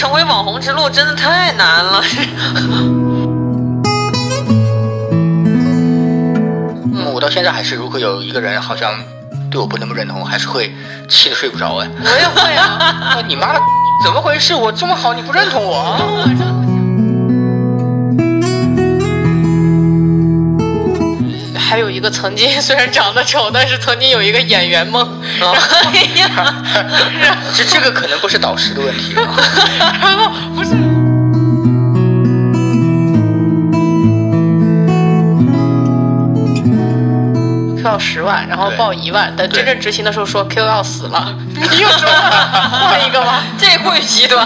成为网红之路真的太难了。嗯，我到现在还是，如果有一个人好像对我不那么认同，还是会气得睡不着哎。我也会啊。啊你妈的，怎么回事？我这么好，你不认同我 还有一个曾经 虽然长得丑，但是曾经有一个演员梦。哎呀，这这个可能不是导师的问题啊。然 后不是。Q 要十万，然后报一万，等真正执行的时候说 Q 要死了，你又说换一个吗？这过于极端。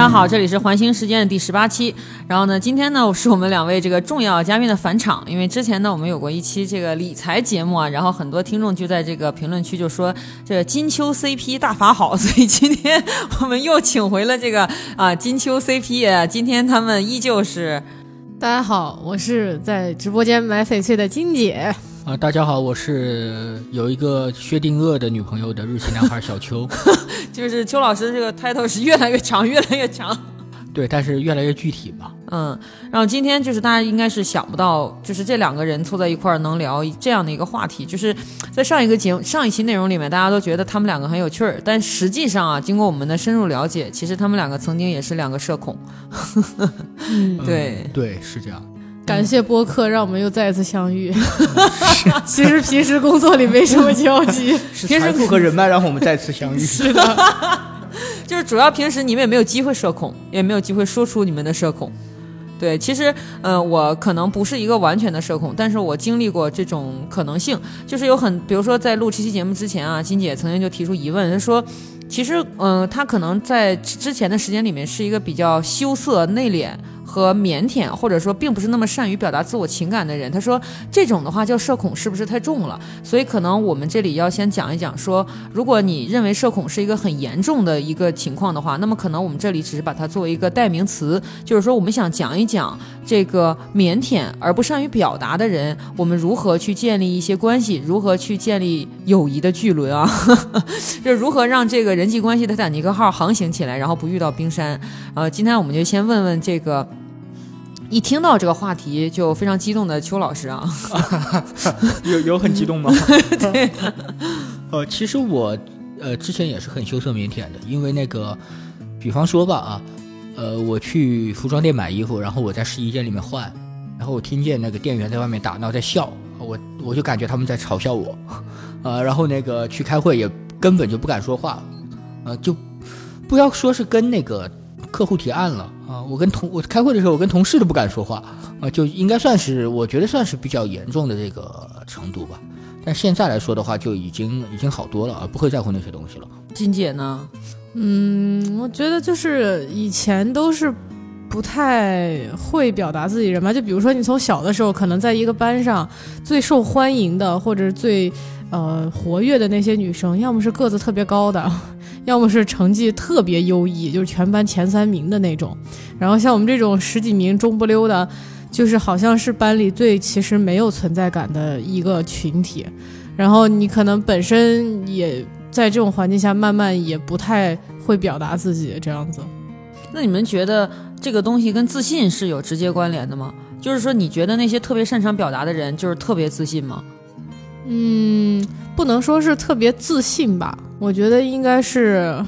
大家好，这里是环形时间的第十八期。然后呢，今天呢是我们两位这个重要嘉宾的返场，因为之前呢我们有过一期这个理财节目啊，然后很多听众就在这个评论区就说这金秋 CP 大法好，所以今天我们又请回了这个啊金秋 CP，啊今天他们依旧是大家好，我是在直播间买翡翠的金姐。啊、大家好，我是有一个薛定谔的女朋友的日系男孩小邱，就是邱老师这个 title 是越来越长，越来越长。对，但是越来越具体吧。嗯，然后今天就是大家应该是想不到，就是这两个人凑在一块儿能聊这样的一个话题。就是在上一个节目上一期内容里面，大家都觉得他们两个很有趣儿，但实际上啊，经过我们的深入了解，其实他们两个曾经也是两个社恐。嗯，对嗯对，是这样。感谢播客让我们又再次相遇。其实平时工作里没什么交集。是平时财富和人脉让我们再次相遇。是的，就是主要平时你们也没有机会社恐，也没有机会说出你们的社恐。对，其实，呃，我可能不是一个完全的社恐，但是我经历过这种可能性，就是有很，比如说在录这期节目之前啊，金姐曾经就提出疑问，她说，其实，嗯、她可能在之前的时间里面是一个比较羞涩、内敛。和腼腆，或者说并不是那么善于表达自我情感的人，他说这种的话叫社恐，是不是太重了？所以可能我们这里要先讲一讲说，如果你认为社恐是一个很严重的一个情况的话，那么可能我们这里只是把它作为一个代名词，就是说我们想讲一讲这个腼腆而不善于表达的人，我们如何去建立一些关系，如何去建立友谊的巨轮啊，就是如何让这个人际关系的泰坦尼克号航行起来，然后不遇到冰山。呃，今天我们就先问问这个。一听到这个话题就非常激动的邱老师啊，有有很激动吗？对。呃，其实我呃之前也是很羞涩腼腆的，因为那个，比方说吧啊，呃，我去服装店买衣服，然后我在试衣间里面换，然后我听见那个店员在外面打闹在笑，我我就感觉他们在嘲笑我，呃，然后那个去开会也根本就不敢说话，呃，就不要说是跟那个客户提案了啊，我跟同我开会的时候，我跟同事都不敢说话啊，就应该算是我觉得算是比较严重的这个程度吧。但现在来说的话，就已经已经好多了啊，不会在乎那些东西了。金姐呢？嗯，我觉得就是以前都是不太会表达自己人吧。就比如说你从小的时候，可能在一个班上最受欢迎的或者最呃活跃的那些女生，要么是个子特别高的，要么是成绩特别优异，就是全班前三名的那种。然后像我们这种十几名中不溜的。就是好像是班里最其实没有存在感的一个群体，然后你可能本身也在这种环境下，慢慢也不太会表达自己这样子。那你们觉得这个东西跟自信是有直接关联的吗？就是说，你觉得那些特别擅长表达的人，就是特别自信吗？嗯，不能说是特别自信吧，我觉得应该是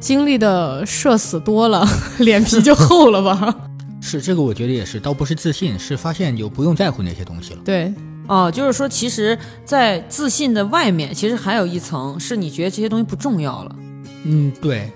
经历的社死多了，脸皮就厚了吧。是这个，我觉得也是，倒不是自信，是发现就不用在乎那些东西了。对，哦，就是说，其实，在自信的外面，其实还有一层，是你觉得这些东西不重要了。嗯，对，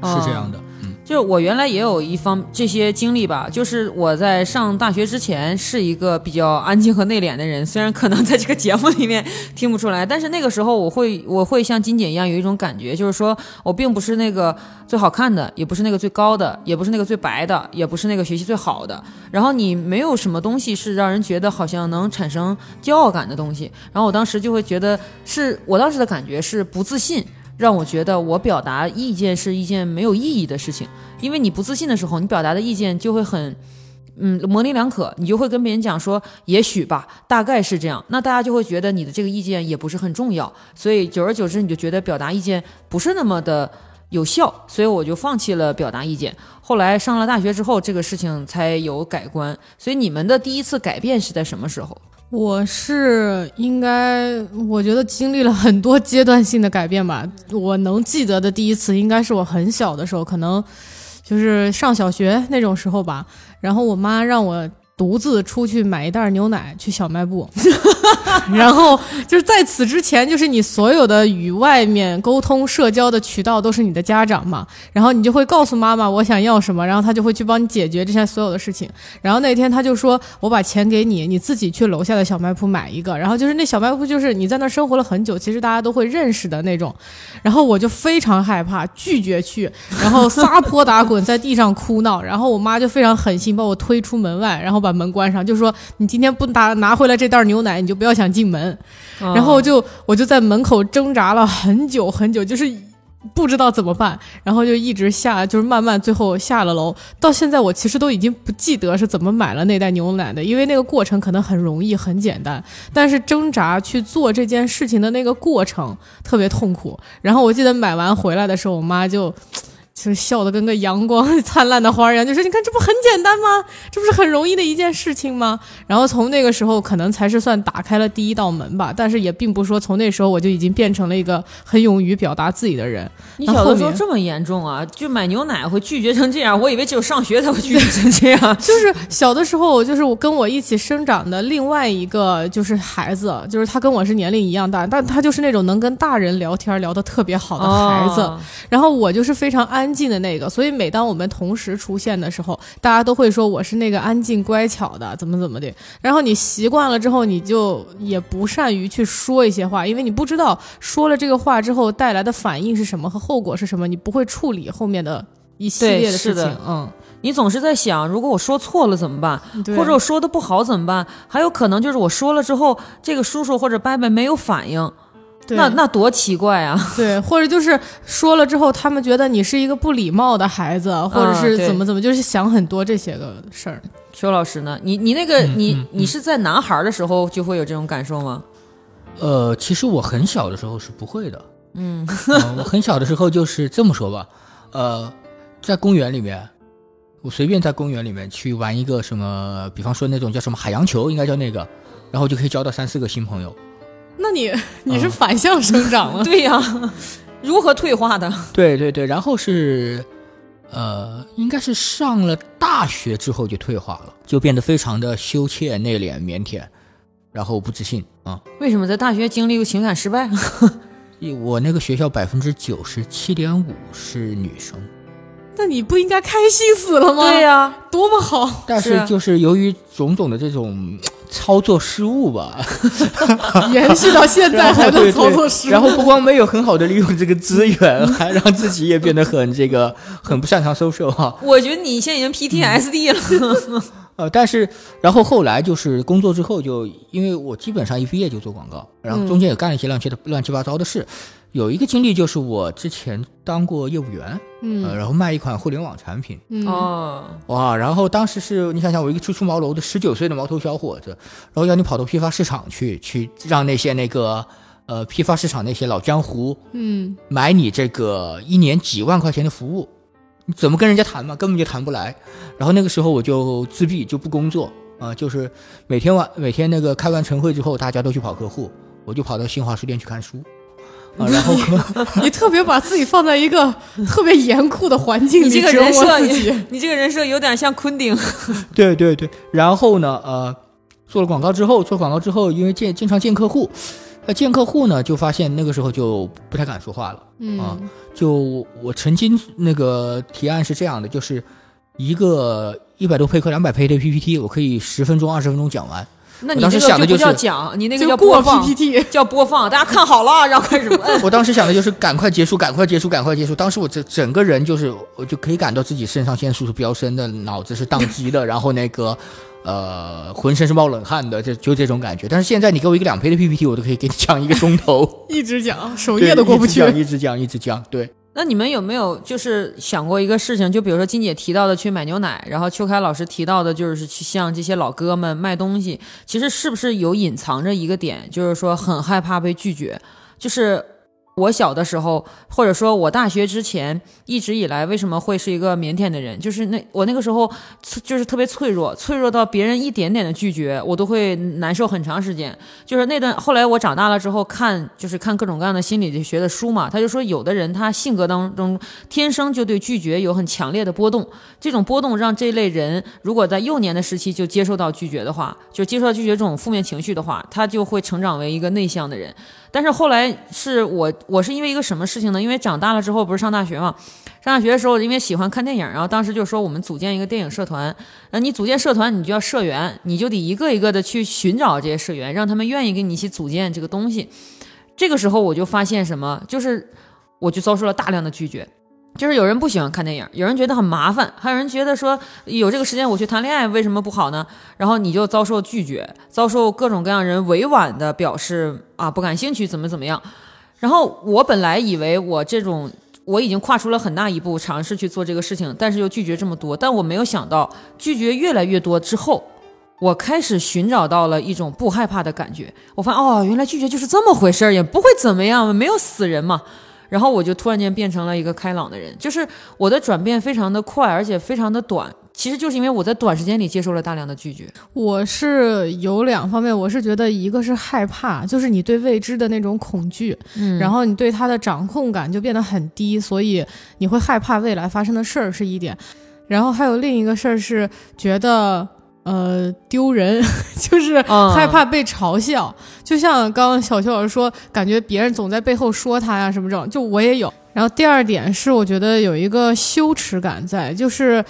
哦是这样的。嗯，就是我原来也有一方这些经历吧，就是我在上大学之前是一个比较安静和内敛的人，虽然可能在这个节目里面听不出来，但是那个时候我会我会像金姐一样有一种感觉，就是说我并不是那个最好看的，也不是那个最高的，也不是那个最白的，也不是那个学习最好的。然后你没有什么东西是让人觉得好像能产生骄傲感的东西。然后我当时就会觉得是我当时的感觉是不自信。让我觉得我表达意见是一件没有意义的事情，因为你不自信的时候，你表达的意见就会很，嗯，模棱两可，你就会跟别人讲说，也许吧，大概是这样，那大家就会觉得你的这个意见也不是很重要，所以久而久之，你就觉得表达意见不是那么的有效，所以我就放弃了表达意见。后来上了大学之后，这个事情才有改观。所以你们的第一次改变是在什么时候？我是应该，我觉得经历了很多阶段性的改变吧。我能记得的第一次，应该是我很小的时候，可能就是上小学那种时候吧。然后我妈让我。独自出去买一袋牛奶去小卖部，然后就是在此之前，就是你所有的与外面沟通、社交的渠道都是你的家长嘛，然后你就会告诉妈妈我想要什么，然后他就会去帮你解决这些所有的事情。然后那天他就说：“我把钱给你，你自己去楼下的小卖铺买一个。”然后就是那小卖铺就是你在那生活了很久，其实大家都会认识的那种。然后我就非常害怕，拒绝去，然后撒泼打滚在地上哭闹。然后我妈就非常狠心把我推出门外，然后把。把门关上，就说你今天不拿拿回来这袋牛奶，你就不要想进门。然后就我就在门口挣扎了很久很久，就是不知道怎么办。然后就一直下，就是慢慢最后下了楼。到现在我其实都已经不记得是怎么买了那袋牛奶的，因为那个过程可能很容易很简单，但是挣扎去做这件事情的那个过程特别痛苦。然后我记得买完回来的时候，我妈就。就是笑得跟个阳光灿烂的花一样，就说：“你看，这不很简单吗？这不是很容易的一件事情吗？”然后从那个时候，可能才是算打开了第一道门吧。但是也并不说从那时候我就已经变成了一个很勇于表达自己的人。你小的时候这么严重啊？就买牛奶会拒绝成这样？我以为只有上学才会拒绝成这样。就是小的时候，就是我跟我一起生长的另外一个就是孩子，就是他跟我是年龄一样大，但他就是那种能跟大人聊天聊得特别好的孩子。然后我就是非常安。安静的那个，所以每当我们同时出现的时候，大家都会说我是那个安静乖巧的，怎么怎么的。然后你习惯了之后，你就也不善于去说一些话，因为你不知道说了这个话之后带来的反应是什么和后果是什么，你不会处理后面的一系列的事情。嗯，你总是在想，如果我说错了怎么办？或者我说的不好怎么办？还有可能就是我说了之后，这个叔叔或者伯伯没有反应。那那多奇怪啊！对，或者就是说了之后，他们觉得你是一个不礼貌的孩子，或者是怎么怎么，就是想很多这些个事儿。邱老师呢？你你那个你你是在男孩的时候就会有这种感受吗？呃，其实我很小的时候是不会的。嗯，我很小的时候就是这么说吧，呃，在公园里面，我随便在公园里面去玩一个什么，比方说那种叫什么海洋球，应该叫那个，然后就可以交到三四个新朋友。那你你是反向生长了，对呀，如何退化的？对对对，然后是，呃，应该是上了大学之后就退化了，就变得非常的羞怯、内敛、腼腆，然后不自信啊。为什么在大学经历过情感失败？我那个学校百分之九十七点五是女生。那你不应该开心死了吗？对呀，多么好！但是就是由于种种的这种 操作失误吧，延续到现在还在操作失误。然后不光没有很好的利用这个资源，还 让自己也变得很这个很不擅长 social 哈。我觉得你现在已经 PTSD 了。呃，但是然后后来就是工作之后，就因为我基本上一毕业就做广告，然后中间也干了一些乱七的乱七八糟的事。有一个经历就是我之前当过业务员，嗯，然后卖一款互联网产品，哦，哇，然后当时是你想想，我一个初出茅庐的十九岁的毛头小伙子，然后要你跑到批发市场去，去让那些那个呃批发市场那些老江湖，嗯，买你这个一年几万块钱的服务，你怎么跟人家谈嘛？根本就谈不来。然后那个时候我就自闭，就不工作啊，就是每天晚每天那个开完晨会之后，大家都去跑客户，我就跑到新华书店去看书。啊，然后你特别把自己放在一个特别严酷的环境里，你这个人设，你这个人设有点像昆汀。对对对，然后呢，呃，做了广告之后，做广告之后，因为见经常见客户，那见客户呢，就发现那个时候就不太敢说话了。嗯，啊，就我曾经那个提案是这样的，就是一个一百多配克、两百配的 PPT，我可以十分钟、二十分钟讲完。那你这个就不叫讲，你那个叫播放 PPT，叫播放。大家看好了，然后开始摁。我当时想的就是赶快结束，赶快结束，赶快结束。当时我整整个人就是，我就可以感到自己肾上腺素是飙升的，脑子是宕机的，然后那个呃，浑身是冒冷汗的，这就这种感觉。但是现在你给我一个两倍的 PPT，我都可以给你讲一个钟头，一直讲，首页都过不去，一直讲，一直讲，一直讲。对，那你们有没有就是想过一个事情？就比如说金姐提到的去买牛奶，然后邱凯老师提到的就是去向这些老哥们卖东西，其实是不是有隐藏着一个点，就是说很害怕被拒绝，就是。我小的时候，或者说我大学之前，一直以来为什么会是一个腼腆的人？就是那我那个时候就是特别脆弱，脆弱到别人一点点的拒绝，我都会难受很长时间。就是那段后来我长大了之后看，就是看各种各样的心理学的书嘛，他就说有的人他性格当中天生就对拒绝有很强烈的波动，这种波动让这类人如果在幼年的时期就接受到拒绝的话，就接受到拒绝这种负面情绪的话，他就会成长为一个内向的人。但是后来是我，我是因为一个什么事情呢？因为长大了之后不是上大学嘛，上大学的时候因为喜欢看电影，然后当时就说我们组建一个电影社团。那你组建社团，你就要社员，你就得一个一个的去寻找这些社员，让他们愿意跟你一起组建这个东西。这个时候我就发现什么，就是我就遭受了大量的拒绝。就是有人不喜欢看电影，有人觉得很麻烦，还有人觉得说有这个时间我去谈恋爱为什么不好呢？然后你就遭受拒绝，遭受各种各样人委婉的表示啊不感兴趣怎么怎么样。然后我本来以为我这种我已经跨出了很大一步尝试去做这个事情，但是又拒绝这么多，但我没有想到拒绝越来越多之后，我开始寻找到了一种不害怕的感觉。我发现哦，原来拒绝就是这么回事儿，也不会怎么样，没有死人嘛。然后我就突然间变成了一个开朗的人，就是我的转变非常的快，而且非常的短。其实就是因为我在短时间里接受了大量的拒绝。我是有两方面，我是觉得一个是害怕，就是你对未知的那种恐惧，嗯然后你对它的掌控感就变得很低，所以你会害怕未来发生的事儿是一点。然后还有另一个事儿是觉得呃丢人，就是嗯害怕被嘲笑。就像刚刚小邱老师说，感觉别人总在背后说他呀什么这种，就我也有。然后第二点是，我觉得有一个羞耻感在，就是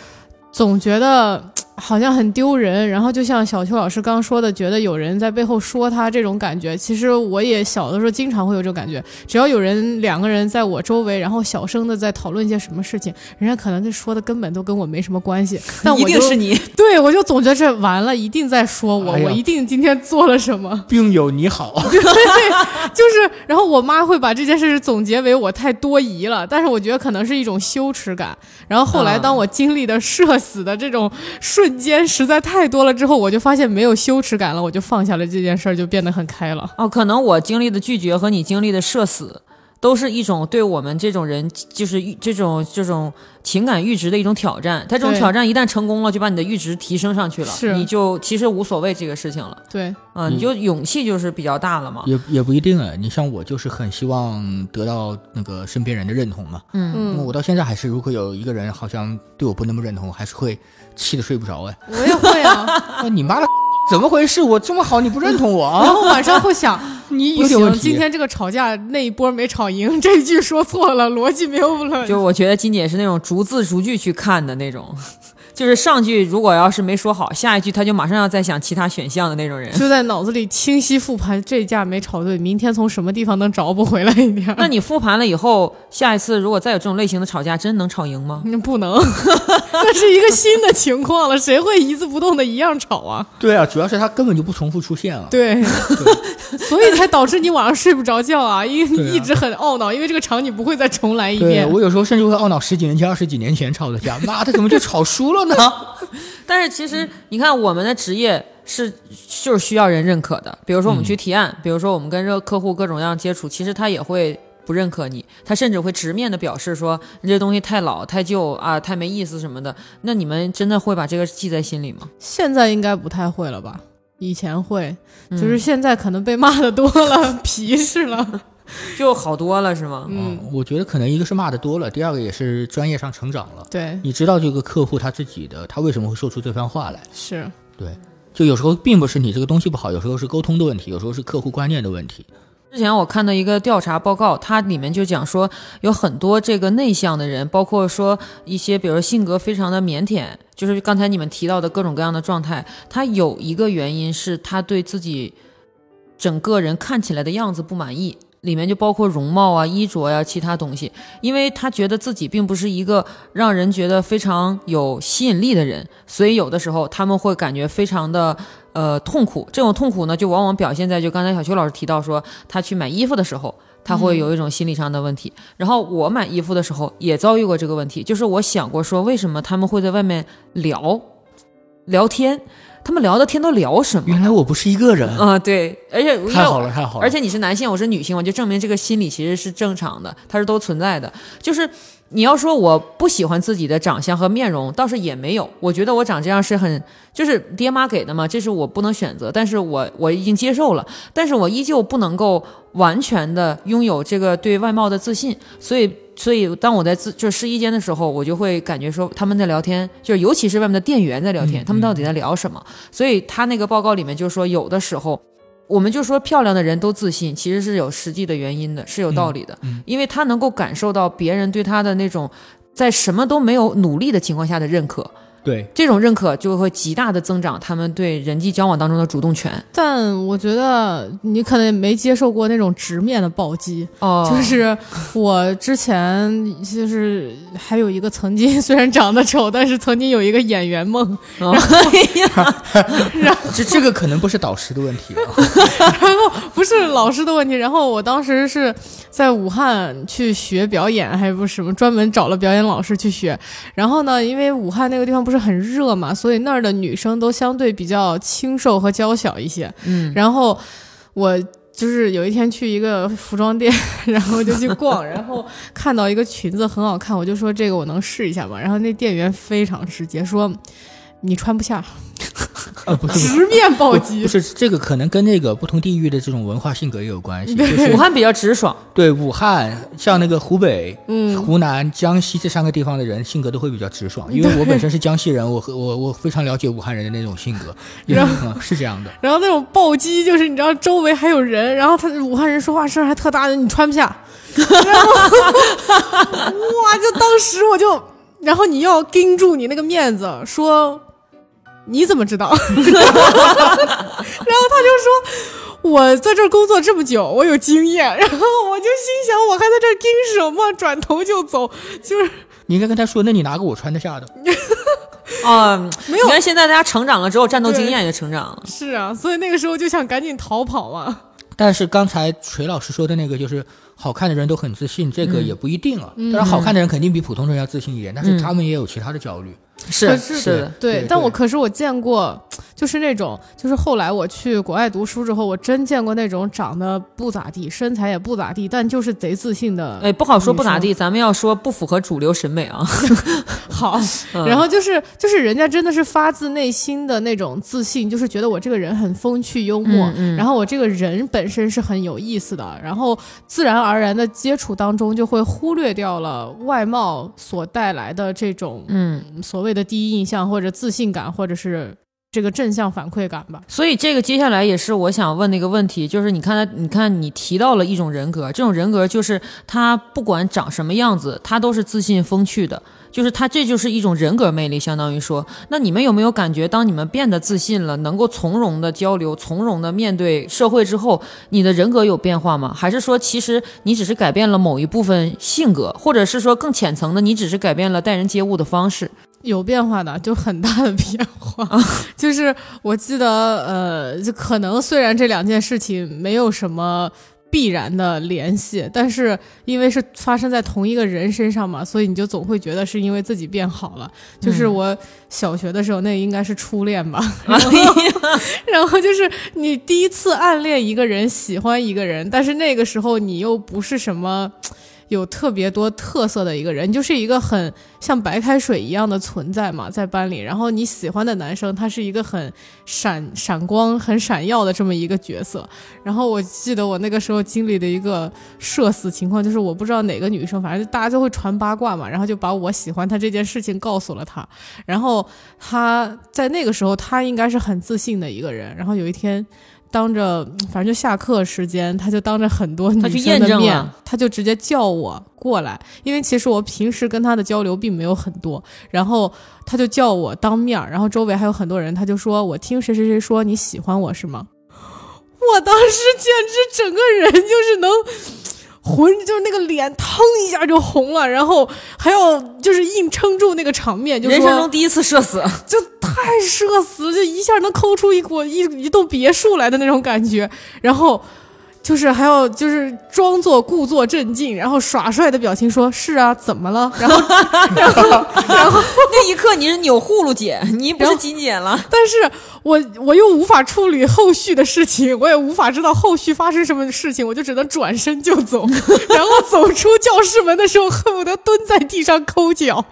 总觉得好像很丢人。然后就像小邱老师刚刚说的，觉得有人在背后说他这种感觉，其实我也小的时候经常会有这种感觉。只要有人两个人在我周围，然后小声的在讨论一些什么事情，人家可能这说的根本都跟我没什么关系，但我一定是你，对我就总觉得这完了，一定在说我，哎我一定今天做了什么。病友你好，对就是，然后我妈会把这件事总结为我太多疑了，但是我觉得可能是一种羞耻感。然后后来啊当我经历的社死的这种瞬间实在太多了之后，我就发现没有羞耻感了，我就放下了这件事儿，就变得很开了。哦，可能我经历的拒绝和你经历的社死，都是一种对我们这种人，就是这种这种情感阈值的一种挑战。他这种挑战一旦成功了，就把你的阈值提升上去了，是你就其实无所谓这个事情了。对，啊、你就勇气就是比较大了嘛。也也不一定啊。你像我就是很希望得到那个身边人的认同嘛。嗯，嗯，我到现在还是，如果有一个人好像对我不那么认同，我还是会气得睡不着哎。我也会啊。那你妈的，怎么回事？我这么好，你不认同我然啊？后晚上会想，你不行，有点问题。今天这个吵架那一波没吵赢，这一句说错了，逻辑没有了。就我觉得金姐是那种逐字逐句去看的那种，就是上句如果要是没说好，下一句他就马上要再想其他选项的那种人。就在脑子里清晰复盘，这架没吵对，明天从什么地方能找补回来一点？那你复盘了以后，下一次如果再有这种类型的吵架，真能吵赢吗？那不能，那是一个新的情况了，谁会一字不动的一样吵啊？对啊，主要是他根本就不重复出现了。对，所以才导致你晚上睡不着觉啊，因为一直很懊恼，因为这个场景不会再重来一遍。我有时候甚至会懊恼十几年前、二十几年前吵的架，妈的，怎么就吵输了呢？但是其实你看，我们的职业是就是需要人认可的。比如说我们去提案，比如说我们跟这个客户各种各样接触，其实他也会不认可你，他甚至会直面的表示说你这东西太老、太旧啊、太没意思什么的。那你们真的会把这个记在心里吗？现在应该不太会了吧？以前会，嗯就是现在可能被骂的多了，皮实了。就好多了是吗？嗯，我觉得可能一个是骂的多了，第二个也是专业上成长了。对，你知道这个客户他自己的，他为什么会说出这番话来？是，对，就有时候并不是你这个东西不好，有时候是沟通的问题，有时候是客户观念的问题。之前我看到一个调查报告，它里面就讲说，有很多这个内向的人，包括说一些，比如说性格非常的腼腆，就是刚才你们提到的各种各样的状态，他有一个原因是他对自己整个人看起来的样子不满意。里面就包括容貌啊、衣着呀、其他东西，因为他觉得自己并不是一个让人觉得非常有吸引力的人，所以有的时候他们会感觉非常的呃痛苦。这种痛苦呢，就往往表现在就刚才小邱老师提到说，他去买衣服的时候，他会有一种心理上的问题。然后我买衣服的时候也遭遇过这个问题，就是我想过说，为什么他们会在外面聊聊天？他们聊的天都聊什么？原来我不是一个人，啊、对，而且太好了，太好了。而且你是男性，我是女性，我就证明这个心理其实是正常的，它是都存在的。就是你要说我不喜欢自己的长相和面容，倒是也没有。我觉得我长这样是很，就是爹妈给的嘛，这是我不能选择，但是我我已经接受了，但是我依旧不能够完全的拥有这个对外貌的自信，所以。所以，当我在自就是试衣间的时候，我就会感觉说他们在聊天，就是尤其是外面的店员在聊天，他们到底在聊什么？所以他那个报告里面就说，有的时候我们就说漂亮的人都自信，其实是有实际的原因的，是有道理的，因为他能够感受到别人对他的那种在什么都没有努力的情况下的认可，对，这种认可就会极大的增长他们对人际交往当中的主动权。但我觉得你可能也没接受过那种直面的暴击，哦。就是我之前就是还有一个曾经 虽然长得丑，但是曾经有一个演员梦，哦。这这个可能不是导师的问题啊。然 后不是老师的问题，然后我当时是在武汉去学表演，还不是什么专门找了表演老师去学。然后呢，因为武汉那个地方不是很热嘛，所以那儿的女生都相对比较清瘦和娇小一些。嗯，然后我就是有一天去一个服装店，然后就去逛，然后看到一个裙子很好看，我就说这个我能试一下吗？然后那店员非常直接说。你穿不下，呃，不是，不是直面暴击不。是这个，可能跟那个不同地域的这种文化性格也有关系。就是武汉比较直爽，对武汉，像那个湖北、嗯湖南、江西这三个地方的人性格都会比较直爽。因为我本身是江西人，我和我我非常了解武汉人的那种性格，是这样的。然后那种暴击就是你知道周围还有人，然后他武汉人说话声还特大的，你穿不下。然后哇，就当时我就，然后你要盯住你那个面子，说你怎么知道？然后他就说。我在这儿工作这么久，我有经验，然后我就心想，我还在这儿盯什么？转头就走，就是你应该跟他说，那你拿个我穿得下的。啊、没有你看现在大家成长了之后，战斗经验也成长了。是啊，所以那个时候就想赶紧逃跑嘛。但是刚才锤老师说的那个，就是好看的人都很自信，这个也不一定啊。但是，好看的人肯定比普通人要自信一点，但是他们也有其他的焦虑。是是是的，对，对但我可是我见过，就是那种，就是后来我去国外读书之后，我真见过那种长得不咋地，身材也不咋地，但就是贼自信的。哎，不好说不咋地，咱们要说不符合主流审美啊。好，然后就是就是人家真的是发自内心的那种自信，就是觉得我这个人很风趣幽默，嗯嗯然后我这个人本身是很有意思的，然后自然而然的接触当中就会忽略掉了外貌所带来的这种嗯，所谓的第一印象或者自信感，或者是这个正向反馈感吧。所以这个接下来也是我想问的一个问题，就是你看他，你看你提到了一种人格，这种人格就是他不管长什么样子，他都是自信风趣的。就是他，这就是一种人格魅力，相当于说，那你们有没有感觉，当你们变得自信了，能够从容的交流，从容的面对社会之后，你的人格有变化吗？还是说，其实你只是改变了某一部分性格，或者是说更浅层的，你只是改变了待人接物的方式？有变化的，就很大的变化。就是我记得，呃，就可能虽然这两件事情没有什么必然的联系，但是因为是发生在同一个人身上嘛，所以你就总会觉得是因为自己变好了。就是我小学的时候，那应该是初恋吧。然后，然后就是你第一次暗恋一个人，喜欢一个人，但是那个时候你又不是什么。有特别多特色的一个人，就是一个很像白开水一样的存在嘛，在班里。然后你喜欢的男生，他是一个很闪闪光、很闪耀的这么一个角色。然后我记得我那个时候经历的一个社死情况，就是我不知道哪个女生，反正大家就会传八卦嘛，然后就把我喜欢他这件事情告诉了他。然后他在那个时候，他应该是很自信的一个人。然后有一天。当着，反正就下课时间，他就当着很多女生的面他就直接叫我过来，因为其实我平时跟他的交流并没有很多，然后他就叫我当面儿，然后周围还有很多人，他就说我听谁谁谁说你喜欢我是吗？我当时简直整个人就是能。浑就是那个脸腾一下就红了，然后还要就是硬撑住那个场面，就说人生中第一次社死，就太社死了，就一下能抠出一股一一栋别墅来的那种感觉。然后就是还要就是装作故作镇静，然后耍帅的表情说：“是啊，怎么了？”然后然 后然后，那一刻你是钮祜禄姐，你不是金姐了。但是我我又无法处理后续的事情，我也无法知道后续发生什么事情，我就只能转身就走。然后走出教室门的时候，恨不得蹲在地上抠脚。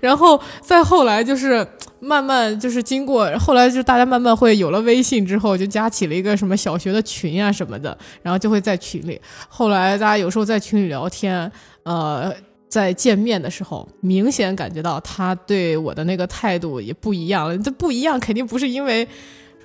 然后再后来就是慢慢就是经过，后来就大家慢慢会有了微信之后，就加起了一个什么小学的群啊什么的，然后就会在群里。后来大家有时候在群里聊天，呃。在见面的时候，明显感觉到他对我的那个态度也不一样了。这不一样，肯定不是因为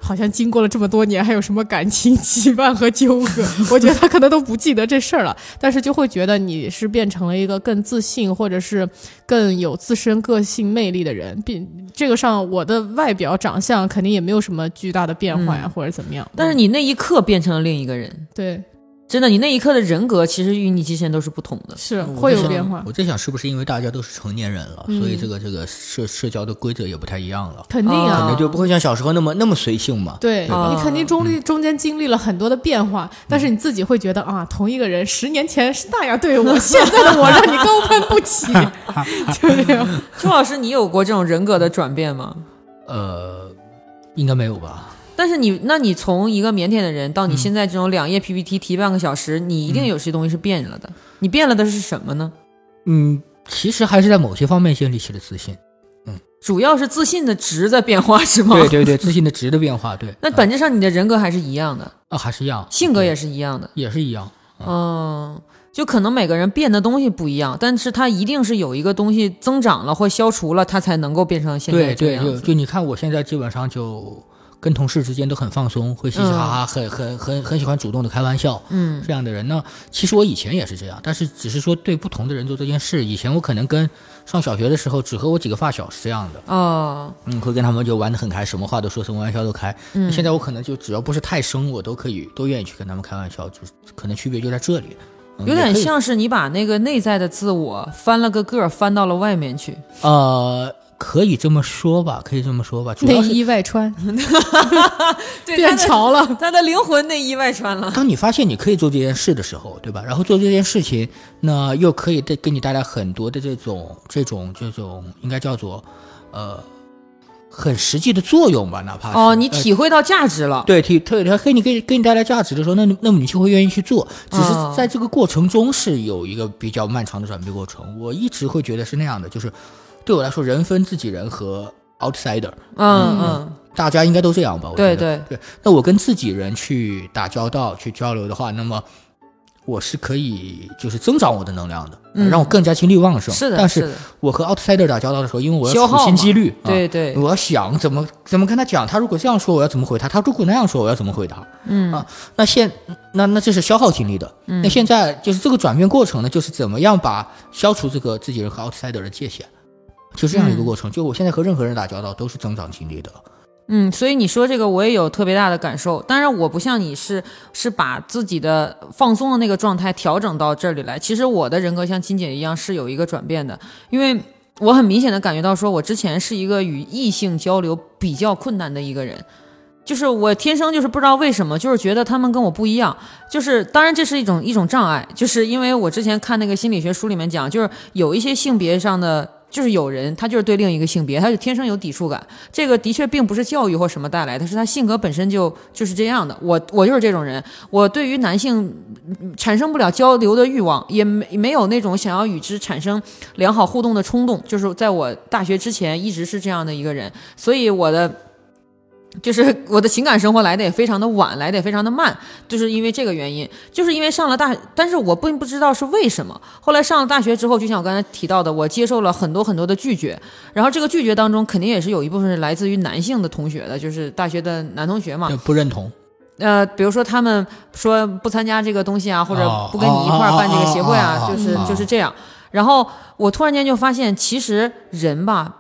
好像经过了这么多年，还有什么感情羁绊和纠葛。我觉得他可能都不记得这事儿了，但是就会觉得你是变成了一个更自信，或者是更有自身个性魅力的人。并这个上，我的外表长相肯定也没有什么巨大的变化呀，或者怎么样。但是你那一刻变成了另一个人，对。真的，你那一刻的人格其实与你之前都是不同的，是会有变化。我在想，是不是因为大家都是成年人了，所以这个这个社社交的规则也不太一样了？肯定啊，可能就不会像小时候那么那么随性嘛。对你肯定中历中间经历了很多的变化，但是你自己会觉得啊，同一个人十年前是那样对我，现在的我让你高攀不起，就这样。朱老师，你有过这种人格的转变吗？呃，应该没有吧。但是你，那你从一个腼腆的人到你现在这种两页 PPT 提半个小时，你一定有些东西是变了的。你变了的是什么呢？嗯，其实还是在某些方面建立起了自信。嗯，主要是自信的值在变化，是吗？对对对，自信的值的变化，对。那本质上你的人格还是一样的啊，还是一样，性格也是一样的，也是一样。嗯，就可能每个人变的东西不一样，但是他一定是有一个东西增长了或消除了，他才能够变成现在这样对对，就就你看，我现在基本上就。跟同事之间都很放松，会嘻嘻哈哈，很很很很喜欢主动的开玩笑。嗯，这样的人呢，其实我以前也是这样，但是只是说对不同的人做这件事。以前我可能跟上小学的时候，只和我几个发小是这样的。哦，嗯，会跟他们就玩得很开，什么话都说，什么玩笑都开。嗯，现在我可能就只要不是太生，我都可以都愿意去跟他们开玩笑，就是可能区别就在这里。有点像是你把那个内在的自我翻了个个，翻到了外面去。呃。可以这么说吧，可以这么说吧。内衣外穿，变潮了，他的灵魂内衣外穿了。当你发现你可以做这件事的时候，对吧？然后做这件事情，那又可以带给你带来很多的这种、这种、这种，应该叫做，呃，很实际的作用吧？哪怕哦，你体会到价值了，对，体特别给你给给你带来价值的时候，那那么你就会愿意去做。只是在这个过程中是有一个比较漫长的转变过程。我一直会觉得是那样的，就是。对我来说，人分自己人和 outsider。嗯嗯，大家应该都这样吧？对对对。那我跟自己人去打交道、去交流的话，那么我是可以就是增长我的能量的，让我更加精力旺盛。是的。但是我和 outsider 打交道的时候，因为我要处心积虑，对对，我要想怎么怎么跟他讲，他如果这样说，我要怎么回他？他如果那样说，我要怎么回答？嗯啊，那现那那这是消耗精力的。那现在就是这个转变过程呢，就是怎么样把消除这个自己人和 outsider 的界限。就这样一个过程，就我现在和任何人打交道都是增长经历的。嗯，所以你说这个我也有特别大的感受。当然，我不像你是是把自己的放松的那个状态调整到这里来。其实我的人格像金姐一样是有一个转变的，因为我很明显的感觉到，说我之前是一个与异性交流比较困难的一个人，就是我天生就是不知道为什么，就是觉得他们跟我不一样。就是当然这是一种一种障碍，就是因为我之前看那个心理学书里面讲，就是有一些性别上的。就是有人，他就是对另一个性别，他就天生有抵触感。这个的确并不是教育或什么带来的，是他性格本身就就是这样的。我我就是这种人，我对于男性产生不了交流的欲望，也没没有那种想要与之产生良好互动的冲动。就是在我大学之前一直是这样的一个人，所以我的。就是 我的情感生活来的也非常的晚，来的也非常的慢，就是因为这个原因，就是因为上了大，但是我并不知道是为什么。后来上了大学之后，就像我刚才提到的，我接受了很多很多的拒绝，然后这个拒绝当中肯定也是有一部分是来自于男性的同学的，就是大学的男同学嘛，不认同。呃，比如说他们说不参加这个东西啊，或者不跟你一块办这个协会啊，就是就是这样。然后我突然间就发现，其实人吧。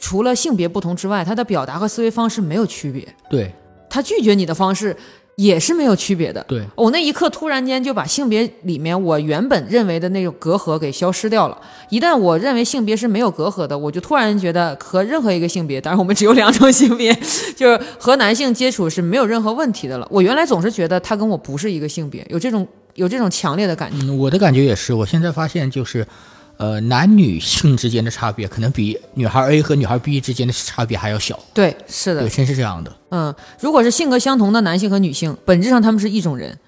除了性别不同之外，他的表达和思维方式没有区别。对，他拒绝你的方式也是没有区别的。对，我那一刻突然间就把性别里面我原本认为的那种隔阂给消失掉了。一旦我认为性别是没有隔阂的，我就突然觉得和任何一个性别，当然我们只有两种性别，就是和男性接触是没有任何问题的了。我原来总是觉得他跟我不是一个性别，有这种有这种强烈的感觉。嗯，我的感觉也是，我现在发现就是，呃，男女性之间的差别可能比女孩 A 和女孩 B 之间的差别还要小。对，是的对，，真是这样的。嗯，如果是性格相同的男性和女性，本质上他们是一种人，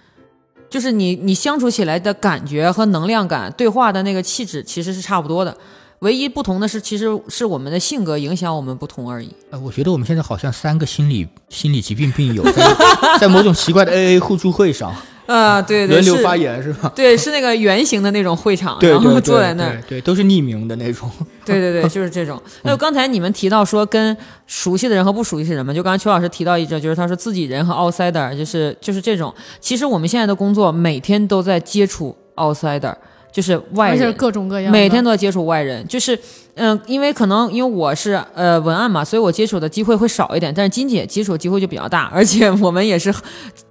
就是你你相处起来的感觉和能量感，对话的那个气质其实是差不多的，唯一不同的是，其实是我们的性格影响我们不同而已。呃，我觉得我们现在好像三个心理心理疾病病友在 在某种奇怪的 AA 互助会上啊，对对，是轮流发言是吧？对，是那个圆形的那种会场，然后坐在那儿，对对，都是匿名的那种。对对对，就是这种。还有刚才你们提到说跟熟悉的人和不熟悉的人嘛，就刚才邱老师提到一个，就是他说自己人和 outsider，就是就是这种。其实我们现在的工作每天都在接触 outsider，就是外而且。各种各样，每天都在接触外人，就是，嗯、因为可能因为我是呃文案嘛，所以我接触的机会会少一点，但是金姐接触的机会就比较大，而且我们也是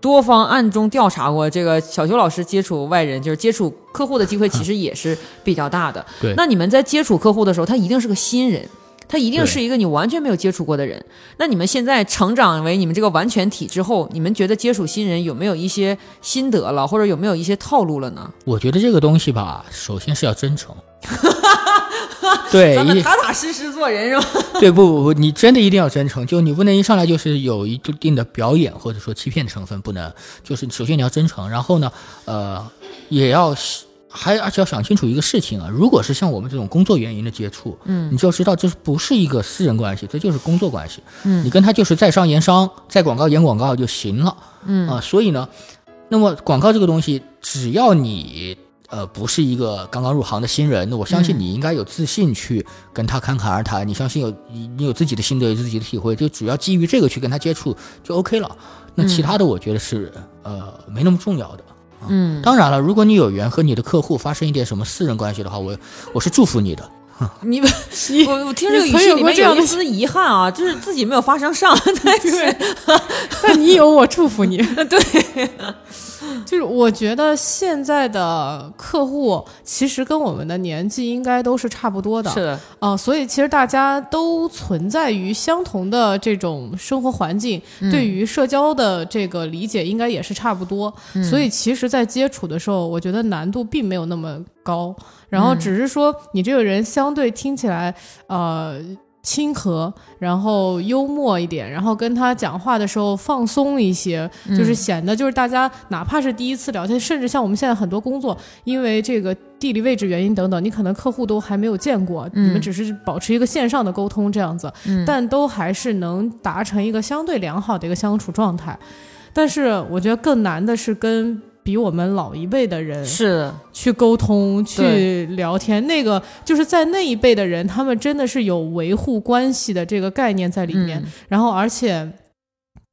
多方暗中调查过，这个小邱老师接触外人，就是接触客户的机会其实也是比较大的。对那你们在接触客户的时候，他一定是个新人。他一定是一个你完全没有接触过的人。那你们现在成长为你们这个完全体之后，你们觉得接触新人有没有一些心得了，或者有没有一些套路了呢？我觉得这个东西吧，首先是要真诚。对，一踏踏实实做人是吧？对不不不，你真的一定要真诚，就你不能一上来就是有一定的表演或者说欺骗成分，不能。就是首先你要真诚，然后呢，呃，也要还而且要想清楚一个事情啊，如果是像我们这种工作原因的接触，嗯，你就要知道这不是一个私人关系，这就是工作关系，嗯，你跟他就是在商言商，在广告演广告就行了，嗯啊、所以呢，那么广告这个东西，只要你。呃，不是一个刚刚入行的新人，那我相信你应该有自信去跟他侃侃而谈。你相信有你你有自己的心得，有自己的体会，就主要基于这个去跟他接触就 OK 了。那其他的我觉得是、呃没那么重要的。嗯，当然了，如果你有缘和你的客户发生一点什么私人关系的话，我我是祝福你的。你们，我我听这个语曾气里面有这样的有一丝遗憾啊，就是自己没有发生上，但是 但你有我祝福你。对，就是我觉得现在的客户其实跟我们的年纪应该都是差不多的，是的，啊、所以其实大家都存在于相同的这种生活环境，对于社交的这个理解应该也是差不多。所以其实，在接触的时候，我觉得难度并没有那么高，然后只是说你这个人相对听起来，呃。亲和，然后幽默一点，然后跟他讲话的时候放松一些，就是显得就是大家哪怕是第一次聊天，甚至像我们现在很多工作，因为这个地理位置原因等等，你可能客户都还没有见过，你们只是保持一个线上的沟通这样子，但都还是能达成一个相对良好的一个相处状态。但是我觉得更难的是跟比我们老一辈的人是的，去沟通、去聊天，那个就是在那一辈的人，他们真的是有维护关系的这个概念在里面，嗯然后而且。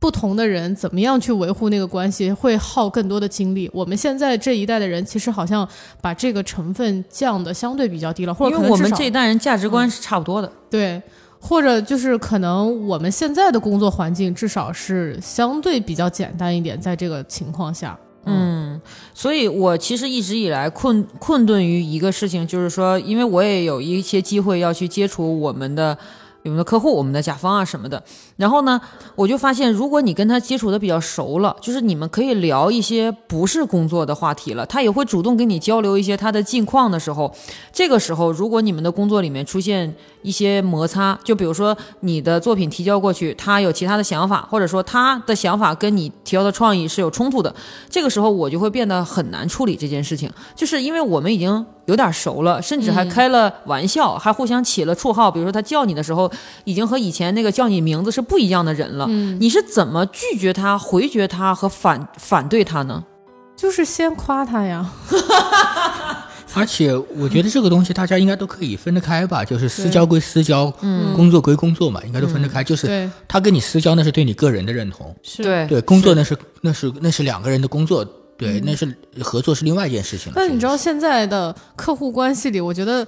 不同的人怎么样去维护那个关系，会耗更多的精力。我们现在这一代的人，其实好像把这个成分降的相对比较低了，或者因为我们这一代人价值观是差不多的。对，或者就是可能我们现在的工作环境至少是相对比较简单一点，在这个情况下，嗯，所以我其实一直以来困困顿于一个事情，就是说，因为我也有一些机会要去接触我们的。我们的客户、我们的甲方啊什么的，然后呢，我就发现，如果你跟他接触的比较熟了，就是你们可以聊一些不是工作的话题了，他也会主动跟你交流一些他的近况的时候，这个时候，如果你们的工作里面出现一些摩擦，就比如说你的作品提交过去，他有其他的想法，或者说他的想法跟你提交的创意是有冲突的，这个时候我就会变得很难处理这件事情，就是因为我们已经有点熟了，甚至还开了玩笑，还互相起了绰号，比如说他叫你的时候，已经和以前那个叫你名字是不一样的人了。你是怎么拒绝他、回绝他和反反对他呢？就是先夸他呀。而且我觉得这个东西大家应该都可以分得开吧，就是私交归私交，嗯工作归工作嘛，应该都分得开。就是，他跟你私交那是对你个人的认同，是。对对工作那是那是那是两个人的工作，对，那是合作是另外一件事情了。但你知道现在的客户关系里，我觉得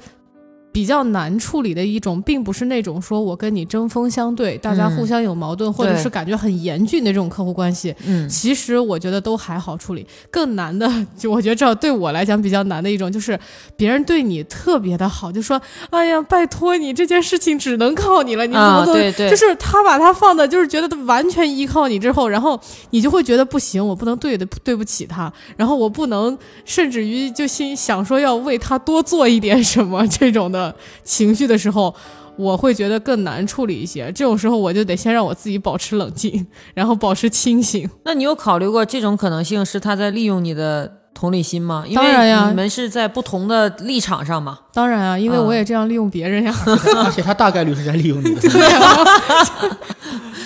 比较难处理的一种，并不是那种说我跟你针锋相对，大家互相有矛盾，或者是感觉很严峻的这种客户关系。嗯其实我觉得都还好处理，更难的，就我觉得这对我来讲比较难的一种，就是别人对你特别的好，就说：“哎呀，拜托你这件事情只能靠你了，你怎么啊，怎么。对对，就是他把他放的，就是觉得他完全依靠你之后，然后你就会觉得不行，我不能对的对不起他，然后我不能，甚至于就心想说要为他多做一点什么这种的情绪的时候，我会觉得更难处理一些。这种时候我就得先让我自己保持冷静，然后保持清醒。那你有考虑过这种可能性是他在利用你的同理心吗？因当然呀为你们是在不同的立场上嘛。当然啊，因为啊我也这样利用别人呀。而且他大概率是在利用你的。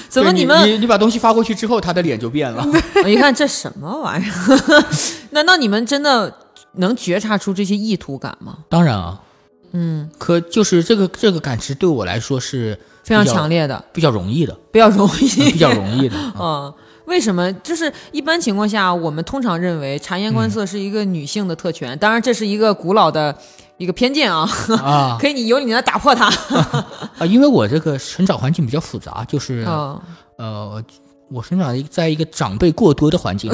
怎么你们？你你把东西发过去之后，他的脸就变了？我一看这什么玩意儿？难道你们真的能觉察出这些意图感吗？当然啊，嗯，可就是这个这个感知对我来说是非常强烈的，比较容易的，比较容易，比较容易的。啊 嗯，为什么？就是一般情况下，我们通常认为察言观色是一个女性的特权，当然这是一个古老的一个偏见啊，啊。可以你有你来打破它。啊，因为我这个成长环境比较复杂，就是嗯，呃，我生长在一个长辈过多的环境，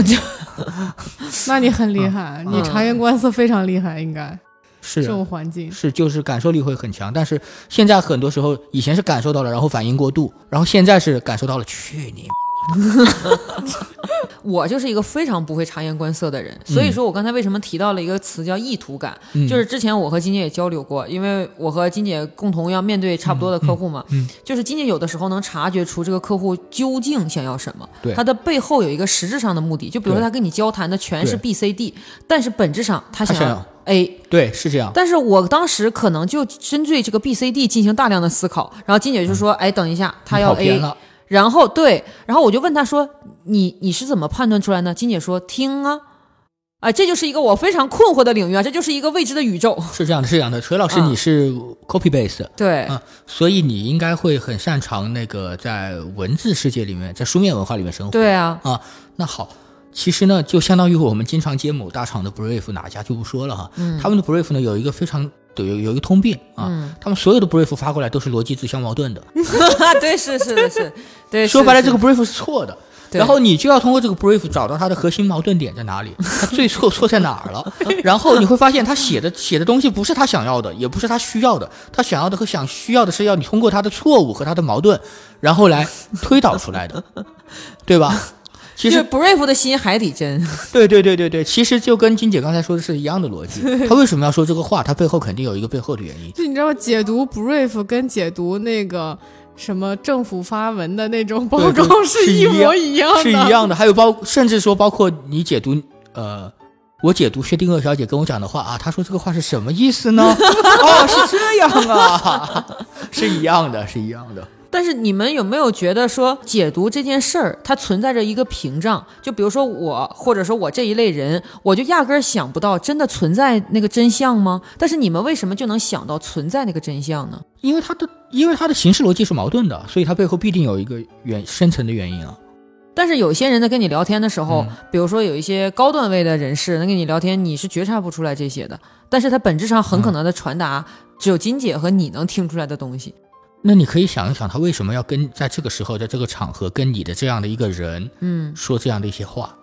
那你很厉害，你察言观色非常厉害，应该是这种环境。是就是感受力会很强，但是现在很多时候以前是感受到了，然后反应过度，然后现在是感受到了，去你 我就是一个非常不会察言观色的人，所以说我刚才为什么提到了一个词叫意图感，嗯。就是之前我和金姐也交流过，因为我和金姐共同要面对差不多的客户嘛，嗯嗯就是金姐有的时候能察觉出这个客户究竟想要什么，他的背后有一个实质上的目的，就比如说他跟你交谈的全是 B、C、D，但是本质上他想要 A。对是这样，但是我当时可能就针对这个 B、C、D 进行大量的思考，然后金姐就说：“哎，等一下，他要 A。”了，然后对，然后我就问他说：“你你是怎么判断出来呢？”金姐说：“听啊，啊，这就是一个我非常困惑的领域啊，这就是一个未知的宇宙。是这样的，是这样的。锤老师，嗯你是 copy base，、对，啊，所以你应该会很擅长那个在文字世界里面，在书面文化里面生活。对啊，啊，那好，其实呢，就相当于我们经常接某大厂的 brief，哪家就不说了哈。嗯他们的 brief 呢有一个非常有有一个通病啊，嗯他们所有的 brief 发过来都是逻辑自相矛盾的。对，是是的是，对，说白了，这个 brief 是错的。然后你就要通过这个 brief 找到它的核心矛盾点在哪里，它最错错在哪儿了。然后你会发现他写的写的东西不是他想要的，也不是他需要的，他想要的和想需要的是要你通过他的错误和他的矛盾，然后来推导出来的，对吧？其实 brave 的心海底针。对对对对对，其实就跟金姐刚才说的是一样的逻辑。他为什么要说这个话？他背后肯定有一个背后的原因。就你知道吗？解读 brief 跟解读那个什么政府发文的那种报告是一模一样的，是一样的。还有包，甚至说包括你解读，呃，我解读薛定谔小姐跟我讲的话啊，她说这个话是什么意思呢？哦，是这样啊，是一样的，是一样的。但是你们有没有觉得说解读这件事儿，它存在着一个屏障？就比如说我，或者说我这一类人，我就压根儿想不到真的存在那个真相吗？但是你们为什么就能想到存在那个真相呢？因为它的，因为它的形式逻辑是矛盾的，所以它背后必定有一个原深层的原因啊。但是有些人在跟你聊天的时候，嗯比如说有一些高段位的人士能跟你聊天，你是觉察不出来这些的。但是它本质上很可能的传达，只有金姐和你能听出来的东西。那你可以想一想，他为什么要跟在这个时候，在这个场合跟你的这样的一个人嗯，说这样的一些话？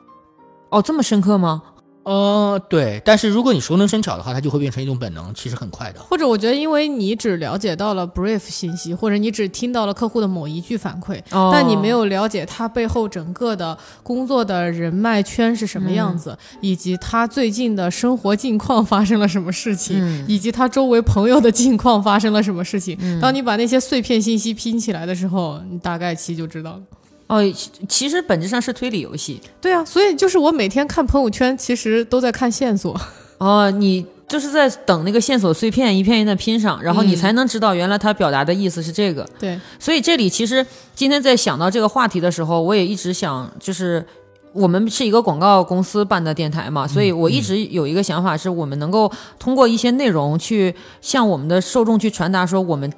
哦，这么深刻吗？呃，对。但是如果你熟能生巧的话，它就会变成一种本能，其实很快的。或者我觉得，因为你只了解到了 brief 信息，或者你只听到了客户的某一句反馈，哦，但你没有了解他背后整个的工作的人脉圈是什么样子，以及他最近的生活近况发生了什么事情，嗯以及他周围朋友的近况发生了什么事情。当你把那些碎片信息拼起来的时候，你大概其就知道了。哦，其其实本质上是推理游戏。对啊，所以就是我每天看朋友圈，其实都在看线索。哦，你就是在等那个线索碎片一片一片的拼上，然后你嗯才能知道原来他表达的意思是这个。对，所以这里其实今天在想到这个话题的时候，我也一直想，就是我们是一个广告公司办的电台嘛，所以我一直有一个想法，是我们能够通过一些内容去向我们的受众去传达说我们。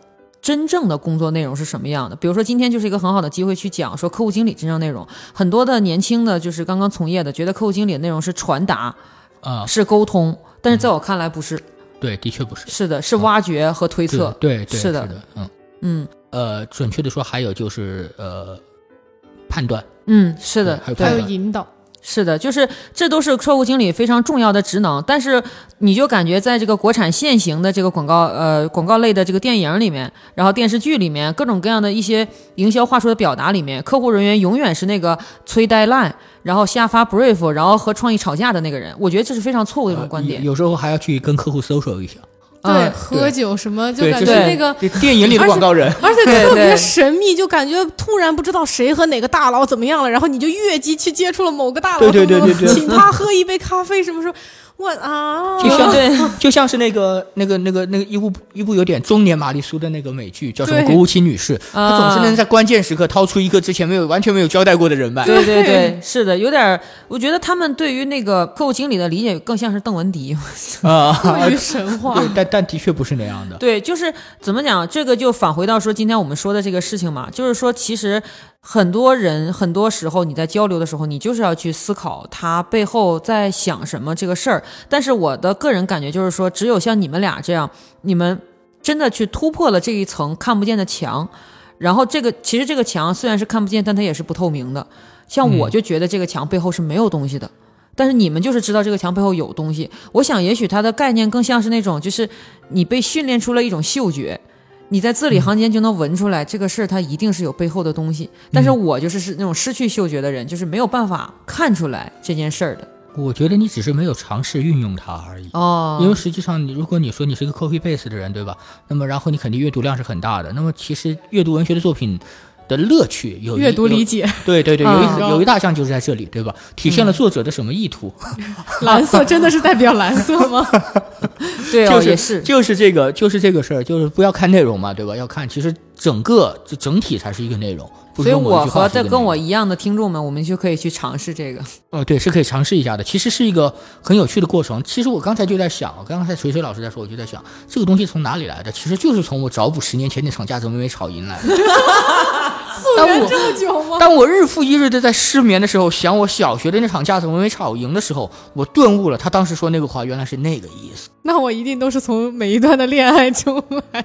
真正的工作内容是什么样的？比如说，今天就是一个很好的机会去讲说客户经理真正内容。很多的年轻的，就是刚刚从业的，觉得客户经理的内容是传达，啊、是沟通，但是在我看来不是。对，的确不是。是的，是挖掘和推测。对对对，是的是的，嗯嗯呃，准确的说，还有就是呃，判断，嗯，是的对，还有还有引导。是的，就是这都是客户经理非常重要的职能，但是你就感觉在这个国产现行的这个广告呃广告类的这个电影里面，然后电视剧里面各种各样的一些营销话术的表达里面，客户人员永远是那个催 deadline，然后下发 brief，然后和创意吵架的那个人，我觉得这是非常错误的一种观点。有有时候还要去跟客户 social 一下。对，嗯喝酒什么，就，感觉那个。对电影里的广告人。而且特别神秘，就感觉突然不知道谁和哪个大佬怎么样了，然后你就越级去接触了某个大佬，对对对对对请他喝一杯咖啡，什么时候？我啊，就像对 就像是那个那个那个那个一部一部有点中年玛丽苏的那个美剧，叫什么《国务卿女士》，她总是能在关键时刻掏出一个之前没有完全没有交代过的人脉。对对对，是的，有点儿，我觉得他们对于那个客户经理的理解更像是邓文迪。啊，过于神话。对，但但的确不是那样的。对，就是怎么讲，这个就返回到说今天我们说的这个事情嘛，就是说其实很多人很多时候你在交流的时候，你就是要去思考他背后在想什么这个事儿。但是我的个人感觉就是说，只有像你们俩这样，你们真的去突破了这一层看不见的墙，然后这个其实这个墙虽然是看不见，但它也是不透明的。像我就觉得这个墙背后是没有东西的。但是你们就是知道这个墙背后有东西。我想，也许它的概念更像是那种，就是你被训练出了一种嗅觉，你在字里行间就能闻出来这个事儿它一定是有背后的东西。但是我就是是那种失去嗅觉的人，就是没有办法看出来这件事儿的。我觉得你只是没有尝试运用它而已。哦因为实际上，你如果你说你是一个 copy base 的人，对吧？那么然后你肯定阅读量是很大的。那么其实阅读文学的作品的乐趣有阅读理解，对对对，有啊一有一大项就是在这里，对吧？体现了作者的什么意图？蓝色真的是代表蓝色吗？对哦，就是也是。就是这个就是这个事儿，就是不要看内容嘛，对吧？要看其实整个就整体才是一个内容。不所以我和这句话是一个内容跟我一样的听众们，我们就可以去尝试这个。呃，对，是可以尝试一下的。其实是一个很有趣的过程。其实我刚才就在想，刚才锤锤老师在说，我就在想，这个东西从哪里来的？其实就是从我找补十年前那场价值美美吵赢来的。当我这么久吗？当我日复一日的在失眠的时候，想我小学的那场价值美美吵赢的时候，我顿悟了，他当时说那个话原来是那个意思。那我一定都是从每一段的恋爱中来。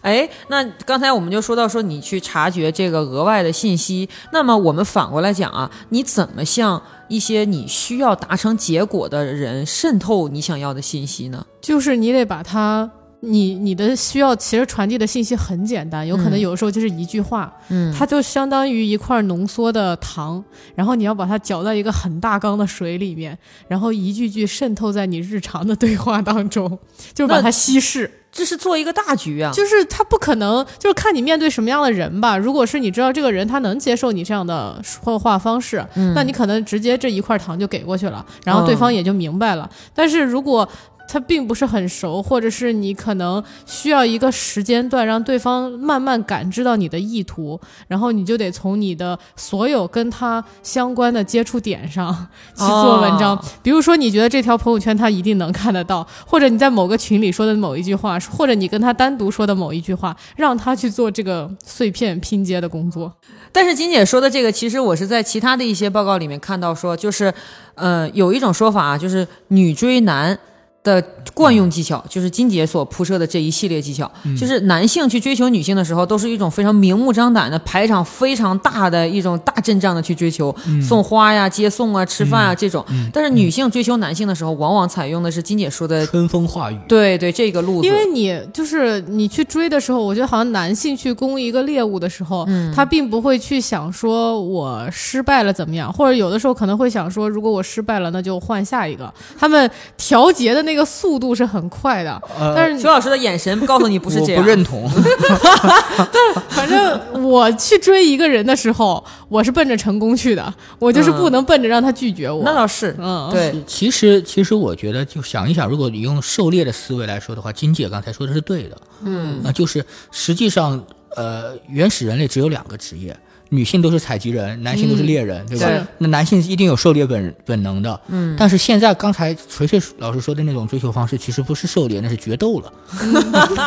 哎，那刚才我们就说到说你去察觉这个额外的信息，那么我们反过来讲啊，你怎么向一些你需要达成结果的人渗透你想要的信息呢？就是你得把它，你你的需要其实传递的信息很简单，有可能有的时候就是一句话，嗯它就相当于一块浓缩的糖，然后你要把它搅在一个很大缸的水里面，然后一句句渗透在你日常的对话当中，就是把它稀释。这是做一个大局啊。就是他不可能，就是看你面对什么样的人吧。如果是你知道这个人他能接受你这样的说话方式，嗯那你可能直接这一块糖就给过去了，然后对嗯方也就明白了。但是如果他并不是很熟，或者是你可能需要一个时间段让对方慢慢感知到你的意图，然后你就得从你的所有跟他相关的接触点上去做文章。哦比如说，你觉得这条朋友圈他一定能看得到，或者你在某个群里说的某一句话，或者你跟他单独说的某一句话，让他去做这个碎片拼接的工作。但是金姐说的这个，其实我是在其他的一些报告里面看到说，就是，呃，有一种说法啊，就是女追男。的惯用技巧就是金姐所铺设的这一系列技巧，就是男性去追求女性的时候，都是一种非常明目张胆的排场非常大的一种大阵仗的去追求，送花呀、接送啊、吃饭啊这种。但是女性追求男性的时候，往往采用的是金姐说的，春风化雨，对对这个路子，因为你就是你去追的时候，我觉得好像男性去攻一个猎物的时候，他并不会去想说我失败了怎么样，或者有的时候可能会想说，如果我失败了，那就换下一个。他们调节的那个速度是很快的，呃，但是邱老师的眼神告诉你不是这样，不认同。反正我去追一个人的时候，我是奔着成功去的，我就是不能奔着让他拒绝我。那倒是，嗯，对，其实，其实我觉得，就想一想，如果你用狩猎的思维来说的话，金姐刚才说的是对的。嗯，那就是实际上，呃，原始人类只有两个职业，女性都是采集人，男性都是猎人，对吧？那男性一定有狩猎本本能的。嗯，但是现在刚才锤锤老师说的那种追求方式，其实不是狩猎，那是决斗了。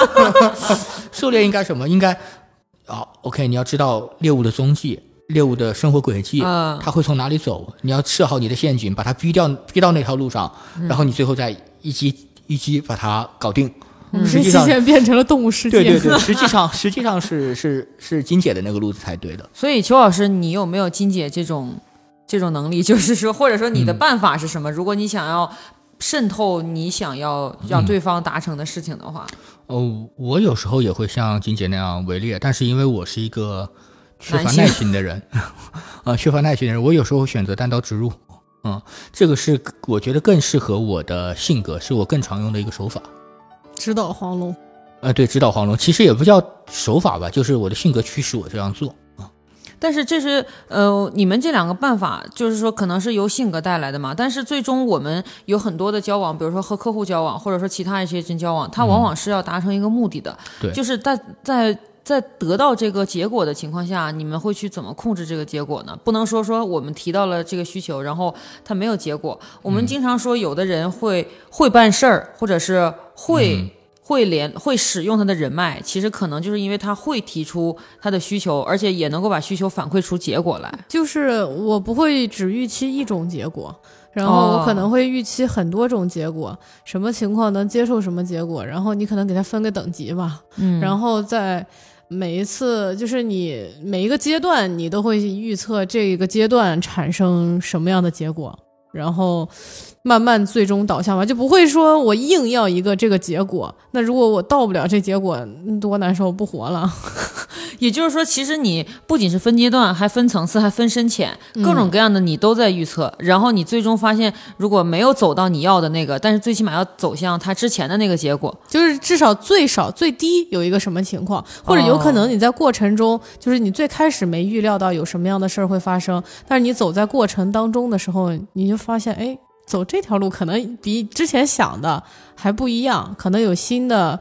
狩猎应该什么？应该啊，OK，你要知道猎物的踪迹。猎物的生活轨迹，嗯它会从哪里走？你要设好你的陷阱，把它逼掉，逼到那条路上，然后你最后再一击一击把它搞定。实际上，现在变成了动物世界。对对对，实际上实际上是是是金姐的那个路子才对的。所以邱老师，你有没有金姐这种这种能力？就是说，或者说你的办法是什么？如果你想要渗透你想要让对方达成的事情的话，哦，我有时候也会像金姐那样围猎，但是因为我是一个缺乏耐心的人，啊，缺乏耐心的人，我有时候会选择单刀直入。嗯，这个是我觉得更适合我的性格，是我更常用的一个手法。指导黄龙，呃，对，指导黄龙，其实也不叫手法吧，就是我的性格驱使我这样做啊。但是这是呃，你们这两个办法，就是说可能是由性格带来的嘛。但是最终我们有很多的交往，比如说和客户交往，或者说其他一些人交往，他往往是要达成一个目的的。对就是在在在得到这个结果的情况下，你们会去怎么控制这个结果呢？不能说说我们提到了这个需求，然后它没有结果。我们经常说有的人会会办事儿，或者是会。会连会使用他的人脉，其实可能就是因为他会提出他的需求，而且也能够把需求反馈出结果来。就是我不会只预期一种结果，然后我可能会预期很多种结果，什么情况能接受什么结果，然后你可能给他分个等级吧，嗯然后在每一次就是你每一个阶段，你都会预测这一个阶段产生什么样的结果，然后慢慢最终导向吧，就不会说我硬要一个这个结果，那如果我到不了这结果，嗯多难受，不活了。也就是说，其实你不仅是分阶段，还分层次，还分深浅，各种各样的你都在预测。然后你最终发现，如果没有走到你要的那个，但是最起码要走向他之前的那个结果。就是至少最少最低有一个什么情况，或者有可能你在过程中，就是你最开始没预料到有什么样的事儿会发生，但是你走在过程当中的时候，你就发现，哎，走这条路可能比之前想的还不一样，可能有新的。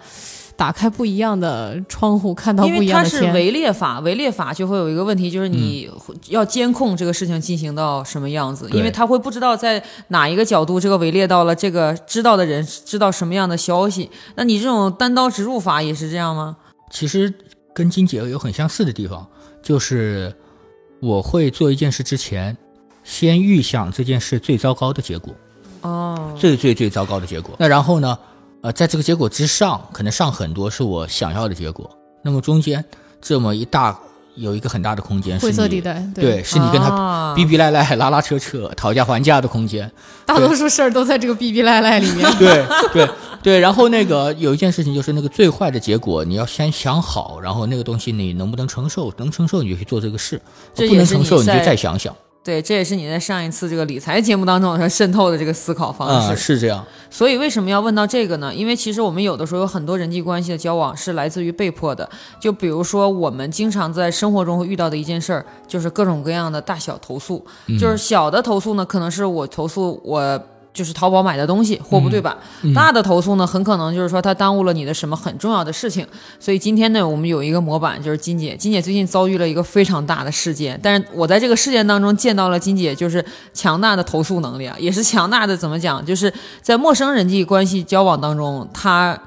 打开不一样的窗户，看到因不为它是一样的天。围猎法，围猎法就会有一个问题，就是你要监控这个事情进行到什么样子，对因为他会不知道在哪一个角度这个围猎到了这个知道的人知道什么样的消息。那你这种单刀直入法也是这样吗？其实跟金姐有很相似的地方，就是我会做一件事之前，先预想这件事最糟糕的结果，哦，最最最糟糕的结果。那然后呢，呃，在这个结果之上，可能上很多是我想要的结果。那么中间这么一大有一个很大的空间，灰色地带，对，是你跟他啊逼逼赖赖、拉拉扯扯、讨价还价的空间。大多数事儿都在这个逼逼赖赖里面。对对对，然后那个有一件事情就是那个最坏的结果，你要先想好，然后那个东西你能不能承受？能承受你就去做这个事，不能承受你就再想想。对，这也是你在上一次这个理财节目当中渗透的这个思考方式。啊、是这样。所以为什么要问到这个呢？因为其实我们有的时候有很多人际关系的交往是来自于被迫的，就比如说我们经常在生活中会遇到的一件事儿，就是各种各样的大小投诉。就是小的投诉呢，可能是我投诉我。就是淘宝买的东西货不对版，大的投诉呢，很可能就是说他耽误了你的什么很重要的事情。所以今天呢，我们有一个模板，就是金姐。金姐最近遭遇了一个非常大的事件，但是我在这个事件当中见到了金姐就是强大的投诉能力啊，也是强大的怎么讲，就是在陌生人际关系交往当中，她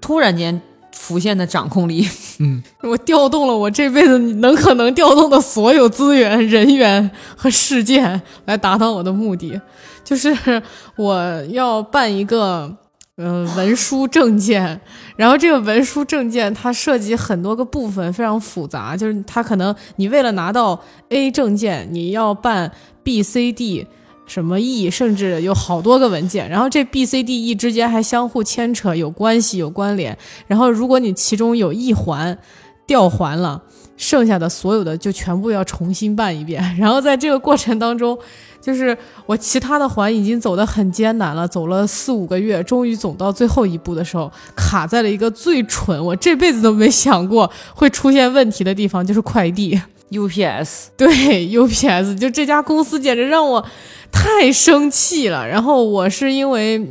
突然间浮现的掌控力。嗯 我调动了我这辈子能可能调动的所有资源、人员和事件，来达到我的目的。就是 我要办一个呃文书证件，然后这个文书证件它涉及很多个部分，非常复杂。就是它可能你为了拿到 A 证件，你要办 B、C、D。什么 E，甚至有好多个文件，然后这 B、C、D、E 之间还相互牵扯，有关系、有关联。然后如果你其中有一环掉环了，剩下的所有的就全部要重新办一遍。然后在这个过程当中，就是我其他的环已经走得很艰难了，走了四五个月，终于走到最后一步的时候，卡在了一个最蠢，我这辈子都没想过会出现问题的地方，就是快递。UPS 对 UPS，就这家公司简直让我太生气了。然后我是因为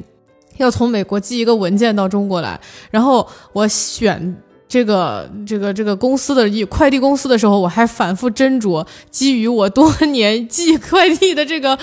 要从美国寄一个文件到中国来，然后我选这个这个这个公司的一快递公司的时候，我还反复斟酌，基于我多年寄快递的这个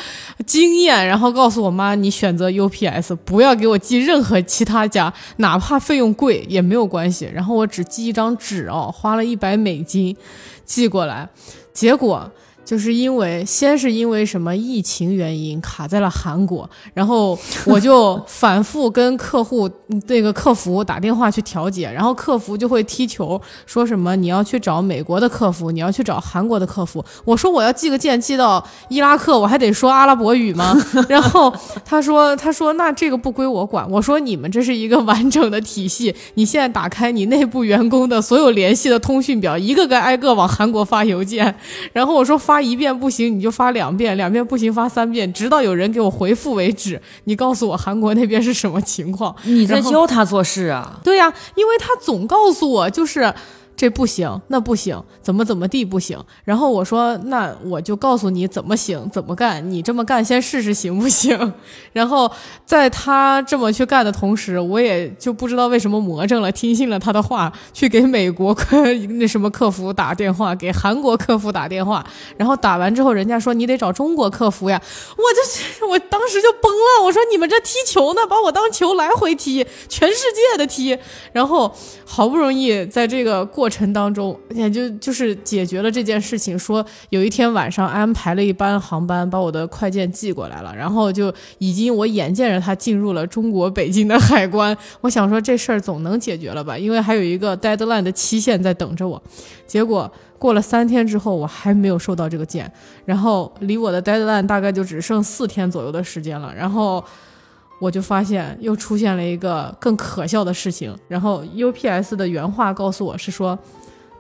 经验，然后告诉我妈，你选择 UPS，不要给我寄任何其他家，哪怕费用贵也没有关系。然后我只寄一张纸哦，花了一百美金寄过来，结果。就是因为先是因为什么疫情原因卡在了韩国，然后我就 反复跟客户那个客服打电话去调解，然后客服就会踢球，说什么你要去找美国的客服，你要去找韩国的客服。我说我要寄个件寄到伊拉克，我还得说阿拉伯语吗？然后他说他说那这个不归我管。我说你们这是一个完整的体系，你现在打开你内部员工的所有联系的通讯表，一个个挨个往韩国发邮件，然后我说发。发一遍不行，你就发两遍，两遍不行发三遍，直到有人给我回复为止。你告诉我韩国那边是什么情况？你在教他做事啊？对呀，因为他总告诉我就是。这不行，那不行，怎么怎么地不行？然后我说，那我就告诉你怎么行，怎么干。你这么干，先试试行不行？然后在他这么去干的同时，我也就不知道为什么魔怔了，听信了他的话，去给美国客那什么客服打电话，给韩国客服打电话。然后打完之后，人家说你得找中国客服呀。我就我当时就崩了，我说你们这踢球呢，把我当球来回踢，全世界的踢。然后好不容易在这个过。过程当中，也就就是解决了这件事情。说有一天晚上安排了一班航班，把我的快件寄过来了，然后就已经我眼见着他进入了中国北京的海关。我想说这事儿总能解决了吧，因为还有一个 deadline 的期限在等着我。结果过了三天之后，我还没有收到这个件，然后离我的 deadline 大概就只剩四天左右的时间了，然后。我就发现又出现了一个更可笑的事情，然后 UPS 的原话告诉我是说，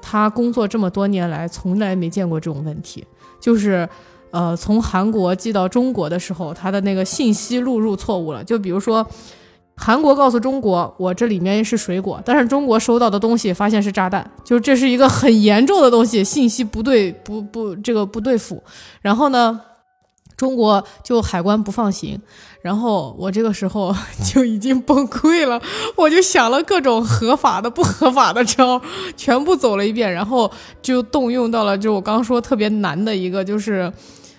他工作这么多年来从来没见过这种问题，就是，呃，从韩国寄到中国的时候，他的那个信息录入错误了，就比如说，韩国告诉中国我这里面是水果，但是中国收到的东西发现是炸弹，就这是一个很严重的东西，信息不对不不这个不对付，然后呢？中国就海关不放行，然后我这个时候就已经崩溃了，我就想了各种合法的、不合法的招，全部走了一遍，然后就动用到了就我刚说特别难的一个，就是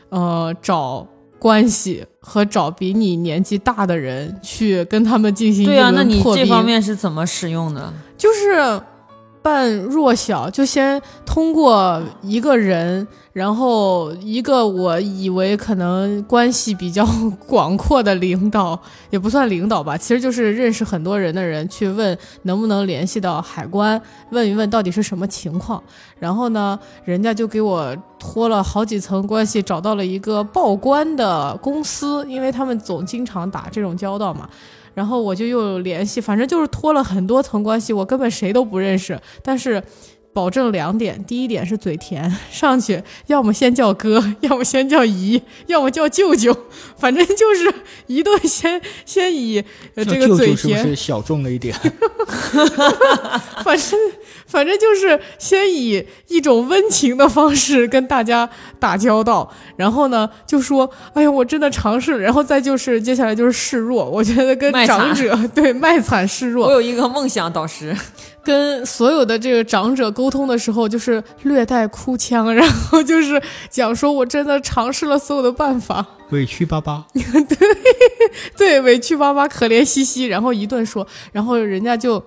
呃找关系和找比你年纪大的人去跟他们进行对啊，那你这方面是怎么使用的？就是半弱小，就先通过一个人。然后一个我以为可能关系比较广阔的领导，也不算领导吧，其实就是认识很多人的人，去问能不能联系到海关，问一问到底是什么情况。然后呢，人家就给我托了好几层关系，找到了一个报关的公司，因为他们总经常打这种交道嘛。然后我就又联系，反正就是托了很多层关系，我根本谁都不认识，但是。保证两点，第一点是嘴甜，上去要么先叫哥，要么先叫姨，要么叫舅舅，反正就是一顿先先以这个嘴甜，是不是小众了一点？反正反正就是先以一种温情的方式跟大家打交道，然后呢就说，哎呀，我真的尝试，然后再就是接下来就是示弱，我觉得跟长者对卖惨示弱。我有一个梦想导师。跟所有的这个长者沟通的时候，就是略带哭腔，然后就是讲说，我真的尝试了所有的办法，委屈巴巴，对对，委屈巴巴，可怜兮兮，然后一顿说，然后人家就，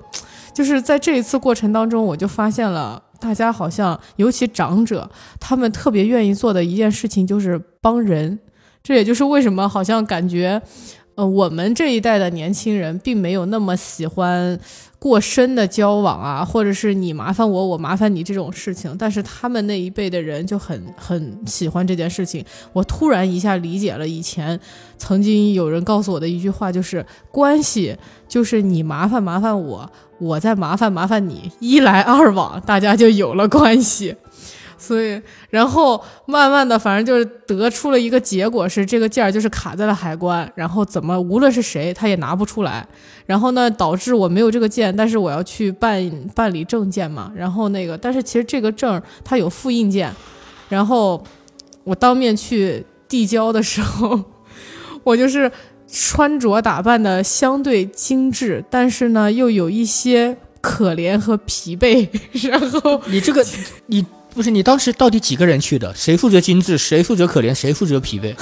就是在这一次过程当中，我就发现了，大家好像尤其长者，他们特别愿意做的一件事情就是帮人，这也就是为什么好像感觉，呃，我们这一代的年轻人并没有那么喜欢。过深的交往啊，或者是你麻烦我，我麻烦你这种事情，但是他们那一辈的人就很很喜欢这件事情。我突然一下理解了以前曾经有人告诉我的一句话，就是关系就是你麻烦麻烦我，我再麻烦麻烦你，一来二往，大家就有了关系。所以，然后慢慢的，反正就是得出了一个结果，是这个件儿就是卡在了海关，然后怎么无论是谁，他也拿不出来。然后呢，导致我没有这个件，但是我要去办办理证件嘛。然后那个，但是其实这个证它有复印件。然后我当面去递交的时候，我就是穿着打扮的相对精致，但是呢又有一些可怜和疲惫。然后你这个你。不是你当时到底几个人去的？谁负责精致？谁负责可怜？谁负责疲惫？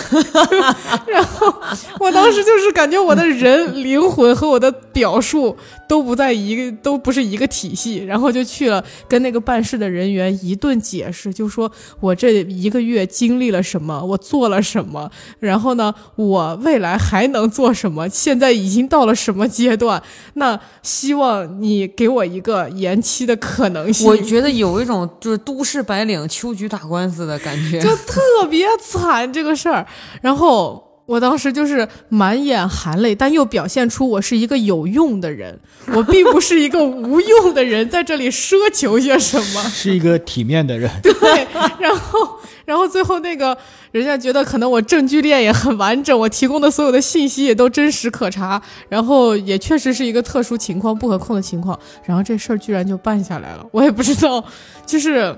然后我当时就是感觉我的人灵魂和我的表述都不在一个，都不是一个体系，然后就去了，跟那个办事的人员一顿解释，就说我这一个月经历了什么，我做了什么，然后呢，我未来还能做什么，现在已经到了什么阶段，那希望你给我一个延期的可能性。我觉得有一种就是都市白领秋菊打官司的感觉，就特别惨这个事儿，然后。我当时就是满眼含泪，但又表现出我是一个有用的人，我并不是一个无用的人，在这里奢求些什么。是一个体面的人。对，然后，然后最后那个人家觉得可能我证据链也很完整，我提供的所有的信息也都真实可查，然后也确实是一个特殊情况、不可控的情况，然后这事儿居然就办下来了，我也不知道，就是。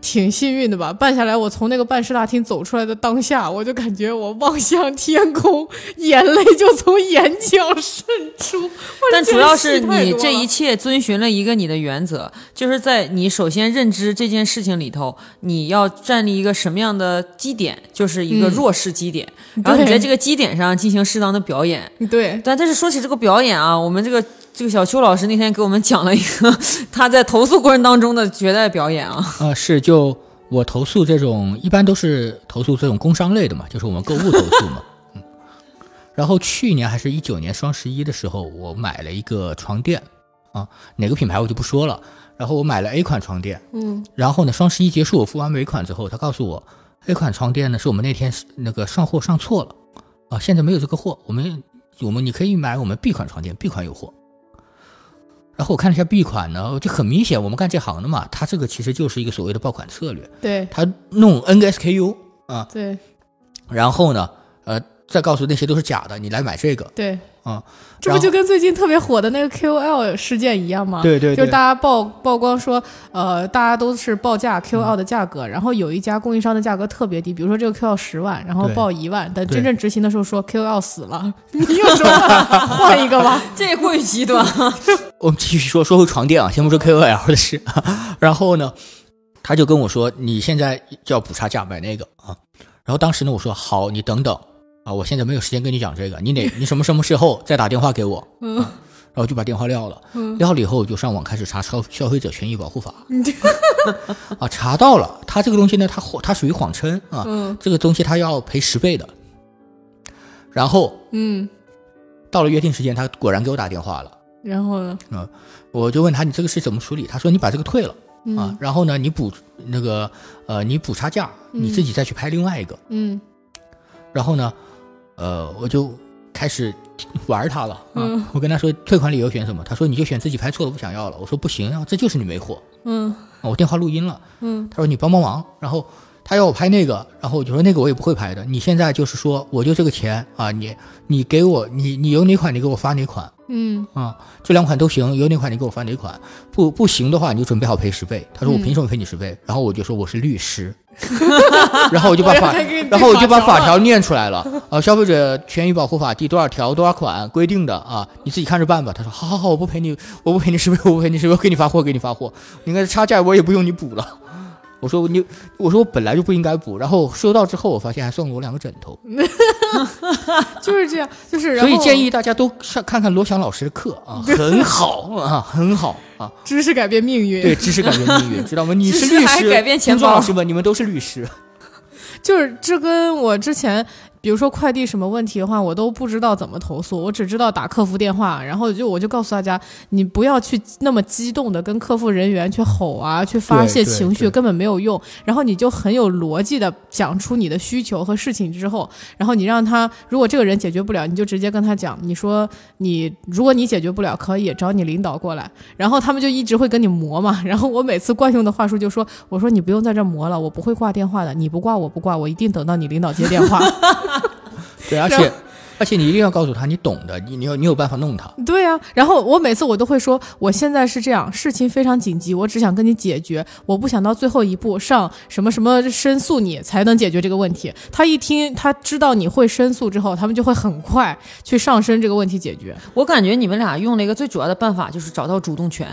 挺幸运的吧，办下来。我从那个办事大厅走出来的当下，我就感觉我望向天空，眼泪就从眼角渗出。但主要是你这一切遵循了一个你的原则，就是在你首先认知这件事情里头，你要站立一个什么样的基点，就是一个弱势基点，然后你在这个基点上进行适当的表演。对，但但是说起这个表演啊，我们这个。这个小邱老师那天给我们讲了一个 他在投诉过程当中的绝代表演啊！啊，是就我投诉这种一般都是投诉这种工商类的嘛，就是我们购物投诉嘛。嗯。然后去年还是一九年双十一的时候，我买了一个床垫啊，哪个品牌我就不说了。然后我买了 A 款床垫，嗯。然后呢，双十一结束，我付完尾款之后，他告诉我 A 款床垫呢是我们那天那个上货上错了啊，现在没有这个货，我们我们你可以买我们 B 款床垫，B 款有货。然后我看了一下 B 款呢，就很明显，我们干这行的嘛，它这个其实就是一个所谓的爆款策略。对，它弄 N 个 SKU 啊，对，然后呢，呃，再告诉那些都是假的，你来买这个。对。啊，这不就跟最近特别火的那个 QL 事件一样吗？对对，对就是大家曝曝光说，呃，大家都是报价 QL 的价格，然后有一家供应商的价格特别低，比如说这个 QL 十万，然后报一万，但真正执行的时候说 QL 死了，你又说换一个吧？这过于极端。我们继续说说回床垫啊，先不说 KOL 的事，然后呢，他就跟我说，你现在就要补差价买那个啊，然后当时呢，我说好，你等等。啊，我现在没有时间跟你讲这个，你哪 你什么什么时候再打电话给我？嗯，然后就把电话撂了。嗯，撂了以后我就上网开始查消消费者权益保护法。啊，查到了，他这个东西呢，他他属于谎称啊。嗯，这个东西他要赔十倍的。然后，嗯，到了约定时间，他果然给我打电话了。然后呢？啊，我就问他你这个是怎么处理？他说你把这个退了啊，然后呢，你补那个呃，你补差价，你自己再去拍另外一个。嗯，然后呢？呃，我就开始玩他了啊！我跟他说退款理由选什么？他说你就选自己拍错了不想要了。我说不行啊，这就是你没货。嗯，我电话录音了。嗯，他说你帮帮忙。然后他要我拍那个，然后我就说那个我也不会拍的。你现在就是说我就这个钱啊，你你给我你你有哪款你给我发哪款。嗯啊，这两款都行，有哪款你给我发哪款。不不行的话你就准备好赔十倍。他说我凭什么赔你十倍？然后我就说我是律师。然后我就把法，然后我就把法条念出来了啊！消费者权益保护法第多少条多少款规定的啊？你自己看着办吧。他说：好好好，我不赔你，我不赔你十倍，我不赔你十倍，我给你发货，给你发货。你看差价我也不用你补了。我说你，我说我本来就不应该补。然后收到之后，我发现还送了我两个枕头。就是这样，就是所以建议大家都上看看罗翔老师的课啊，很好啊，很好啊。知识改变命运，对，知识改变命运，知道吗？你是律师，听众老师们，你们都是律师。就是这跟我之前。比如说快递什么问题的话，我都不知道怎么投诉，我只知道打客服电话，然后就我就告诉大家，你不要去那么激动的跟客服人员去吼啊，去发泄情绪，根本没有用。然后你就很有逻辑的讲出你的需求和事情之后，然后你让他，如果这个人解决不了，你就直接跟他讲，你说你如果你解决不了，可以找你领导过来。然后他们就一直会跟你磨嘛。然后我每次惯用的话术就说，我说你不用在这磨了，我不会挂电话的，你不挂我不挂，我一定等到你领导接电话。对，而且，而且你一定要告诉他，你懂的，你你有你有办法弄他。对啊，然后我每次我都会说，我现在是这样，事情非常紧急，我只想跟你解决，我不想到最后一步上什么什么申诉你才能解决这个问题。他一听，他知道你会申诉之后，他们就会很快去上升这个问题解决。我感觉你们俩用了一个最主要的办法，就是找到主动权。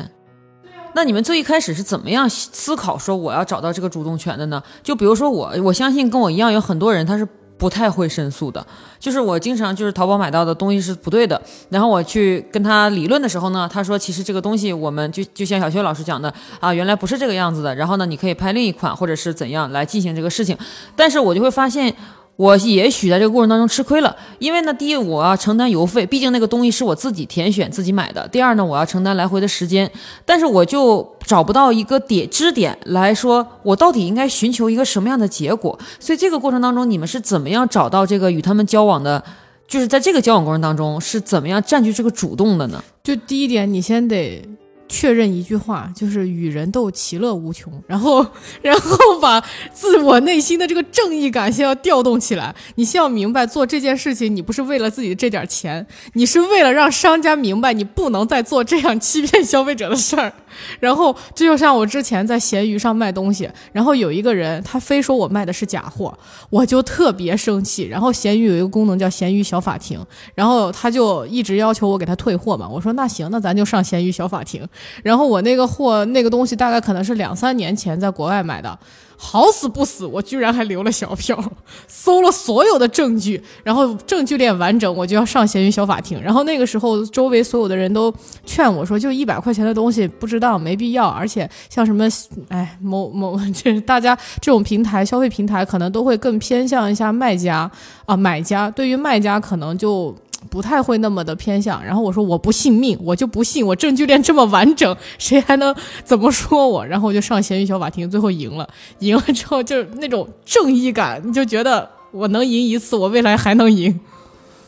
那你们最一开始是怎么样思考说我要找到这个主动权的呢？就比如说我，我相信跟我一样有很多人，他是。不太会申诉的，就是我经常就是淘宝买到的东西是不对的，然后我去跟他理论的时候呢，他说其实这个东西我们就就像小薛老师讲的啊，原来不是这个样子的，然后呢你可以拍另一款或者是怎样来进行这个事情，但是我就会发现。我也许在这个过程当中吃亏了，因为呢，第一我要承担邮费，毕竟那个东西是我自己填选自己买的；第二呢，我要承担来回的时间，但是我就找不到一个点支点来说，我到底应该寻求一个什么样的结果。所以这个过程当中，你们是怎么样找到这个与他们交往的？就是在这个交往过程当中，是怎么样占据这个主动的呢？就第一点，你先得。确认一句话，就是与人斗，其乐无穷。然后，然后把自我内心的这个正义感先要调动起来。你先要明白，做这件事情，你不是为了自己的这点钱，你是为了让商家明白，你不能再做这样欺骗消费者的事儿。然后，这就像我之前在闲鱼上卖东西，然后有一个人他非说我卖的是假货，我就特别生气。然后闲鱼有一个功能叫闲鱼小法庭，然后他就一直要求我给他退货嘛。我说那行，那咱就上闲鱼小法庭。然后我那个货那个东西大概可能是两三年前在国外买的。好死不死，我居然还留了小票，搜了所有的证据，然后证据链完整，我就要上闲鱼小法庭。然后那个时候，周围所有的人都劝我说，就一百块钱的东西，不知道没必要。而且像什么，哎，某某，这大家这种平台消费平台，可能都会更偏向一下卖家啊，买家对于卖家可能就。不太会那么的偏向，然后我说我不信命，我就不信我证据链这么完整，谁还能怎么说我？然后我就上闲鱼小法庭，最后赢了，赢了之后就是那种正义感，你就觉得我能赢一次，我未来还能赢。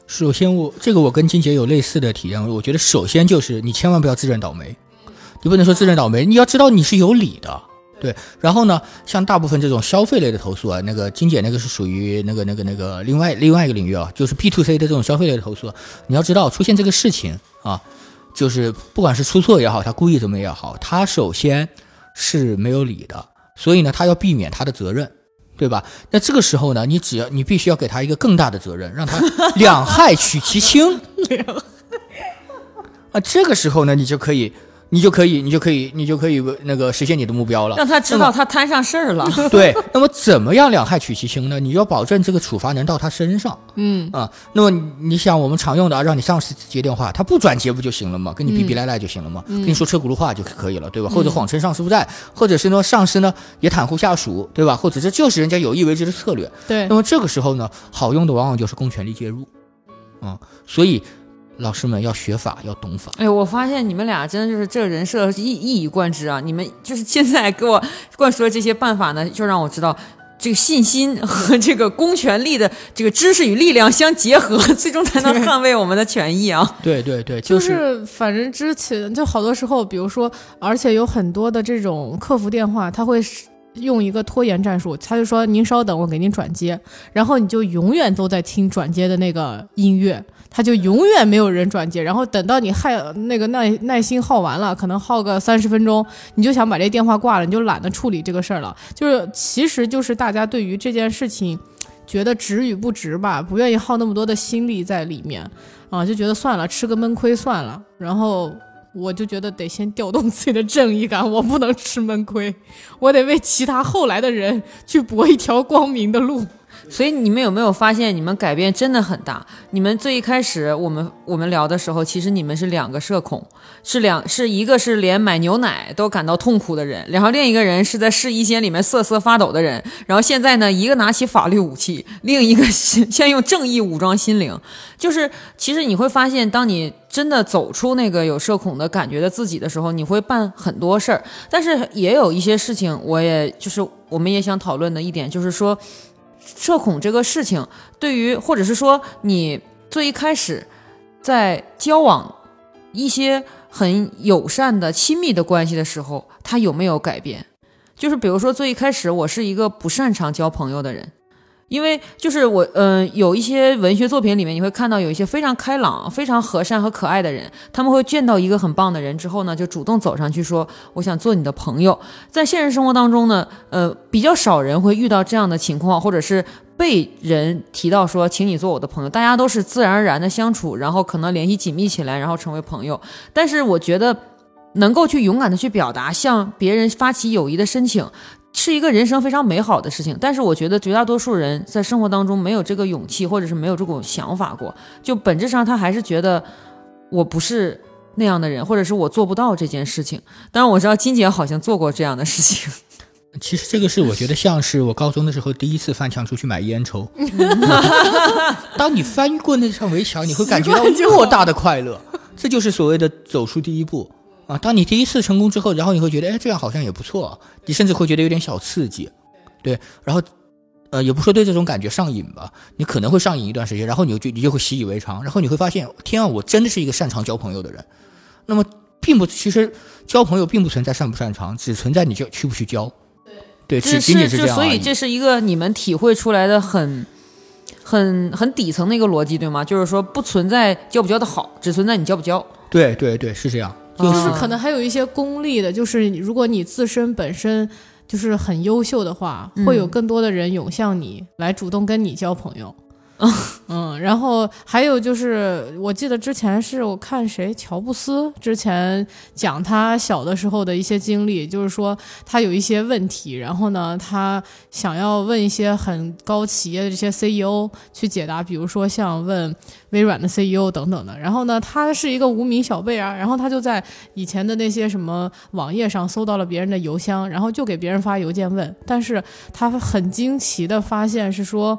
首先，我这个我跟金姐有类似的体验，我觉得首先就是你千万不要自认倒霉，你不能说自认倒霉，你要知道你是有理的。对，然后呢，像大部分这种消费类的投诉啊，那个金姐那个是属于那个那个那个另外另外一个领域啊，就是 B to C 的这种消费类的投诉，你要知道出现这个事情啊，就是不管是出错也好，他故意怎么也好，他首先是没有理的，所以呢，他要避免他的责任，对吧？那这个时候呢，你只要你必须要给他一个更大的责任，让他两害取其轻，啊，这个时候呢，你就可以。你就可以，你就可以，你就可以那个实现你的目标了。让他知道他摊上事儿了。对，那么怎么样两害取其轻呢？你要保证这个处罚能到他身上。嗯啊，那么你想我们常用的啊，让你上司接电话，他不转接不就行了吗？跟你逼逼赖赖就行了吗？跟你说车轱辘话就可以了，对吧？或者谎称上司不在，或者是呢上司呢也袒护下属，对吧？或者这就是人家有意为之的策略。对。那么这个时候呢，好用的往往就是公权力介入。啊，所以。老师们要学法，要懂法。哎，我发现你们俩真的就是这个人设一一以贯之啊！你们就是现在给我灌输的这些办法呢，就让我知道这个信心和这个公权力的这个知识与力量相结合，最终才能 捍卫我们的权益啊！对对对，就是反正之前就好多时候，比如说，而且有很多的这种客服电话，他会用一个拖延战术，他就说：“您稍等，我给您转接。”然后你就永远都在听转接的那个音乐。他就永远没有人转接，然后等到你害那个耐耐心耗完了，可能耗个三十分钟，你就想把这电话挂了，你就懒得处理这个事儿了。就是其实就是大家对于这件事情，觉得值与不值吧，不愿意耗那么多的心力在里面啊，就觉得算了，吃个闷亏算了。然后我就觉得得先调动自己的正义感，我不能吃闷亏，我得为其他后来的人去搏一条光明的路。所以你们有没有发现，你们改变真的很大？你们最一开始我们我们聊的时候，其实你们是两个社恐，是两是一个是连买牛奶都感到痛苦的人，然后另一个人是在试衣间里面瑟瑟发抖的人。然后现在呢，一个拿起法律武器，另一个 先用正义武装心灵。就是其实你会发现，当你真的走出那个有社恐的感觉的自己的时候，你会办很多事儿。但是也有一些事情，我也就是我们也想讨论的一点，就是说。社恐这个事情，对于或者是说你最一开始在交往一些很友善的亲密的关系的时候，他有没有改变？就是比如说最一开始我是一个不擅长交朋友的人。因为就是我，嗯，有一些文学作品里面，你会看到有一些非常开朗、非常和善和可爱的人，他们会见到一个很棒的人之后呢，就主动走上去说：“我想做你的朋友。”在现实生活当中呢，呃，比较少人会遇到这样的情况，或者是被人提到说：“请你做我的朋友。”大家都是自然而然的相处，然后可能联系紧密起来，然后成为朋友。但是我觉得，能够去勇敢的去表达，向别人发起友谊的申请。是一个人生非常美好的事情，但是我觉得绝大多数人在生活当中没有这个勇气，或者是没有这种想法过，就本质上他还是觉得我不是那样的人，或者是我做不到这件事情。当然我知道金姐好像做过这样的事情，其实这个是我觉得像是我高中的时候第一次翻墙出去买烟抽。当你翻过那扇围墙，你会感觉到莫大的快乐，这就是所谓的走出第一步啊。当你第一次成功之后，然后你会觉得，哎，这样好像也不错，你甚至会觉得有点小刺激，对，然后。呃，也不说对这种感觉上瘾吧，你可能会上瘾一段时间，然后你就你就会习以为常，然后你会发现，天啊，我真的是一个擅长交朋友的人。那么，并不，其实交朋友并不存在擅不擅长，只存在你就去不去交。对，只仅仅是就这样。所以这是一个你们体会出来的很。很很底层的一个逻辑，对吗？就是说不存在交不交的好，只存在你交不交。对对对，是这样。就是啊可能还有一些功利的，就是如果你自身本身就是很优秀的话，嗯会有更多的人涌向你来主动跟你交朋友。嗯，然后还有就是，我记得之前是我看谁乔布斯之前讲他小的时候的一些经历，就是说他有一些问题，然后呢，他想要问一些很高企业的这些 CEO 去解答，比如说像问微软的 CEO 等等的。然后呢，他是一个无名小辈啊，然后他就在以前的那些什么网页上搜到了别人的邮箱，然后就给别人发邮件问，但是他很惊奇的发现是说，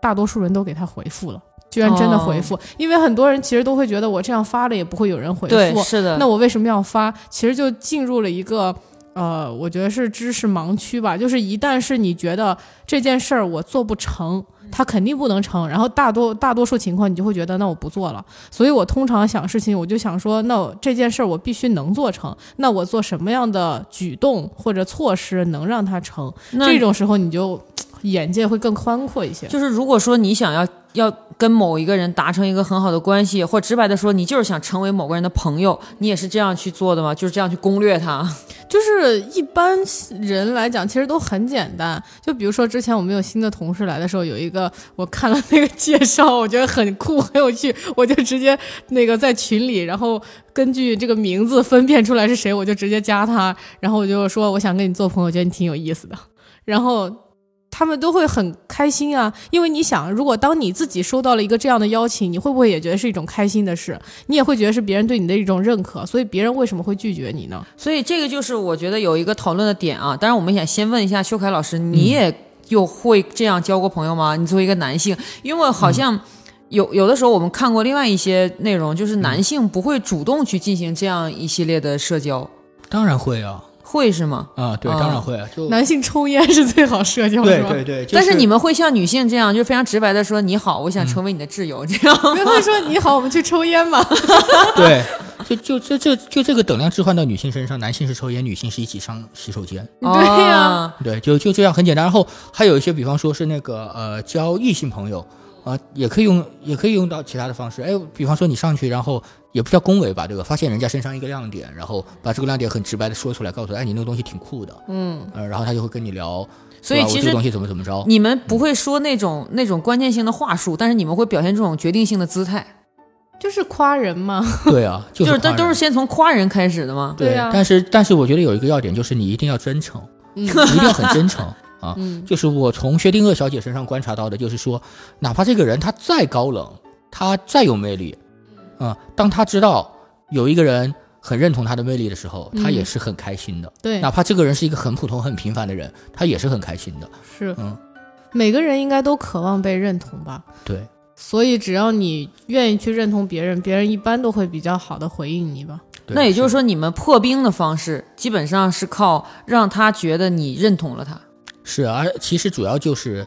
大多数人都给他回复了。居然真的回复，因为很多人其实都会觉得我这样发了也不会有人回对，复，是的。那我为什么要发？其实就进入了一个呃，我觉得是知识盲区吧。就是一旦是你觉得这件事儿我做不成，它肯定不能成，然后大多大多数情况你就会觉得那我不做了。所以我通常想事情，我就想说，那这件事儿我必须能做成，那我做什么样的举动或者措施能让它成？这种时候你就眼界会更宽阔一些。就是如果说你想要要跟某一个人达成一个很好的关系，或直白的说，你就是想成为某个人的朋友，你也是这样去做的吗？就是这样去攻略他？就是一般人来讲，其实都很简单。就比如说之前我们有新的同事来的时候，有一个我看了那个介绍，我觉得很酷很有趣，我就直接那个在群里，然后根据这个名字分辨出来是谁，我就直接加他，然后我就说我想跟你做朋友，觉得你挺有意思的，然后。他们都会很开心啊，因为你想，如果当你自己收到了一个这样的邀请，你会不会也觉得是一种开心的事？你也会觉得是别人对你的一种认可，所以别人为什么会拒绝你呢？所以这个就是我觉得有一个讨论的点啊。当然，我们想先问一下修凯老师，你也有会这样交过朋友吗？你作为一个男性，因为好像有有的时候我们看过另外一些内容，就是男性不会主动去进行这样一系列的社交，当然会啊会是吗？啊，对，啊当然会啊，就男性抽烟是最好社交的，对对对。就但是你们会像女性这样，就非常直白的说：“你好，我想成为你的挚友。”这样 不会说你好，我们去抽烟吧？对，就就这这就这个等量置换到女性身上，男性是抽烟，女性是一起上洗手间。对呀哦对，就就这样很简单。然后还有一些，比方说是那个呃交异性朋友啊、也可以用也可以用到其他的方式。哎，比方说你上去，然后也不叫恭维吧，对吧？发现人家身上一个亮点，然后把这个亮点很直白的说出来，告诉他，哎，你那个东西挺酷的，嗯，呃，然后他就会跟你聊，所以其实这个东西怎么怎么着。你们不会说那种那种关键性的话术，但是你们会表现这种决定性的姿态，就是夸人嘛。对啊，就就是但都是先从夸人开始的嘛？对啊但是但是我觉得有一个要点就是你一定要真诚，嗯你一定要很真诚啊。嗯就是我从薛定谔小姐身上观察到的，就是说，哪怕这个人他再高冷，他再有魅力，啊、当他知道有一个人很认同他的魅力的时候，他嗯也是很开心的。对哪，怕这个人是一个很普通、很平凡的人，他也是很开心的。是嗯，每个人应该都渴望被认同吧。对，所以只要你愿意去认同别人，别人一般都会比较好的回应你吧。对那也就是说，你们破冰的方式基本上是靠让他觉得你认同了他。是，而其实主要就是，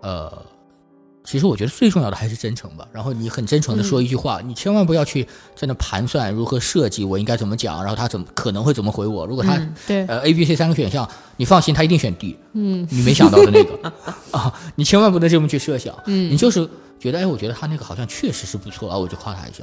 呃，其实我觉得最重要的还是真诚吧。然后你很真诚的说一句话，你千万不要去在那盘算如何设计我应该怎么讲，然后他怎么可能会怎么回我。如果他、嗯对，呃 A、B、C 三个选项，你放心，他一定选 D，嗯你没想到的那个 啊，你千万不能这么去设想。嗯你嗯，就是觉得，哎，我觉得他那个好像确实是不错啊，我就夸他一下。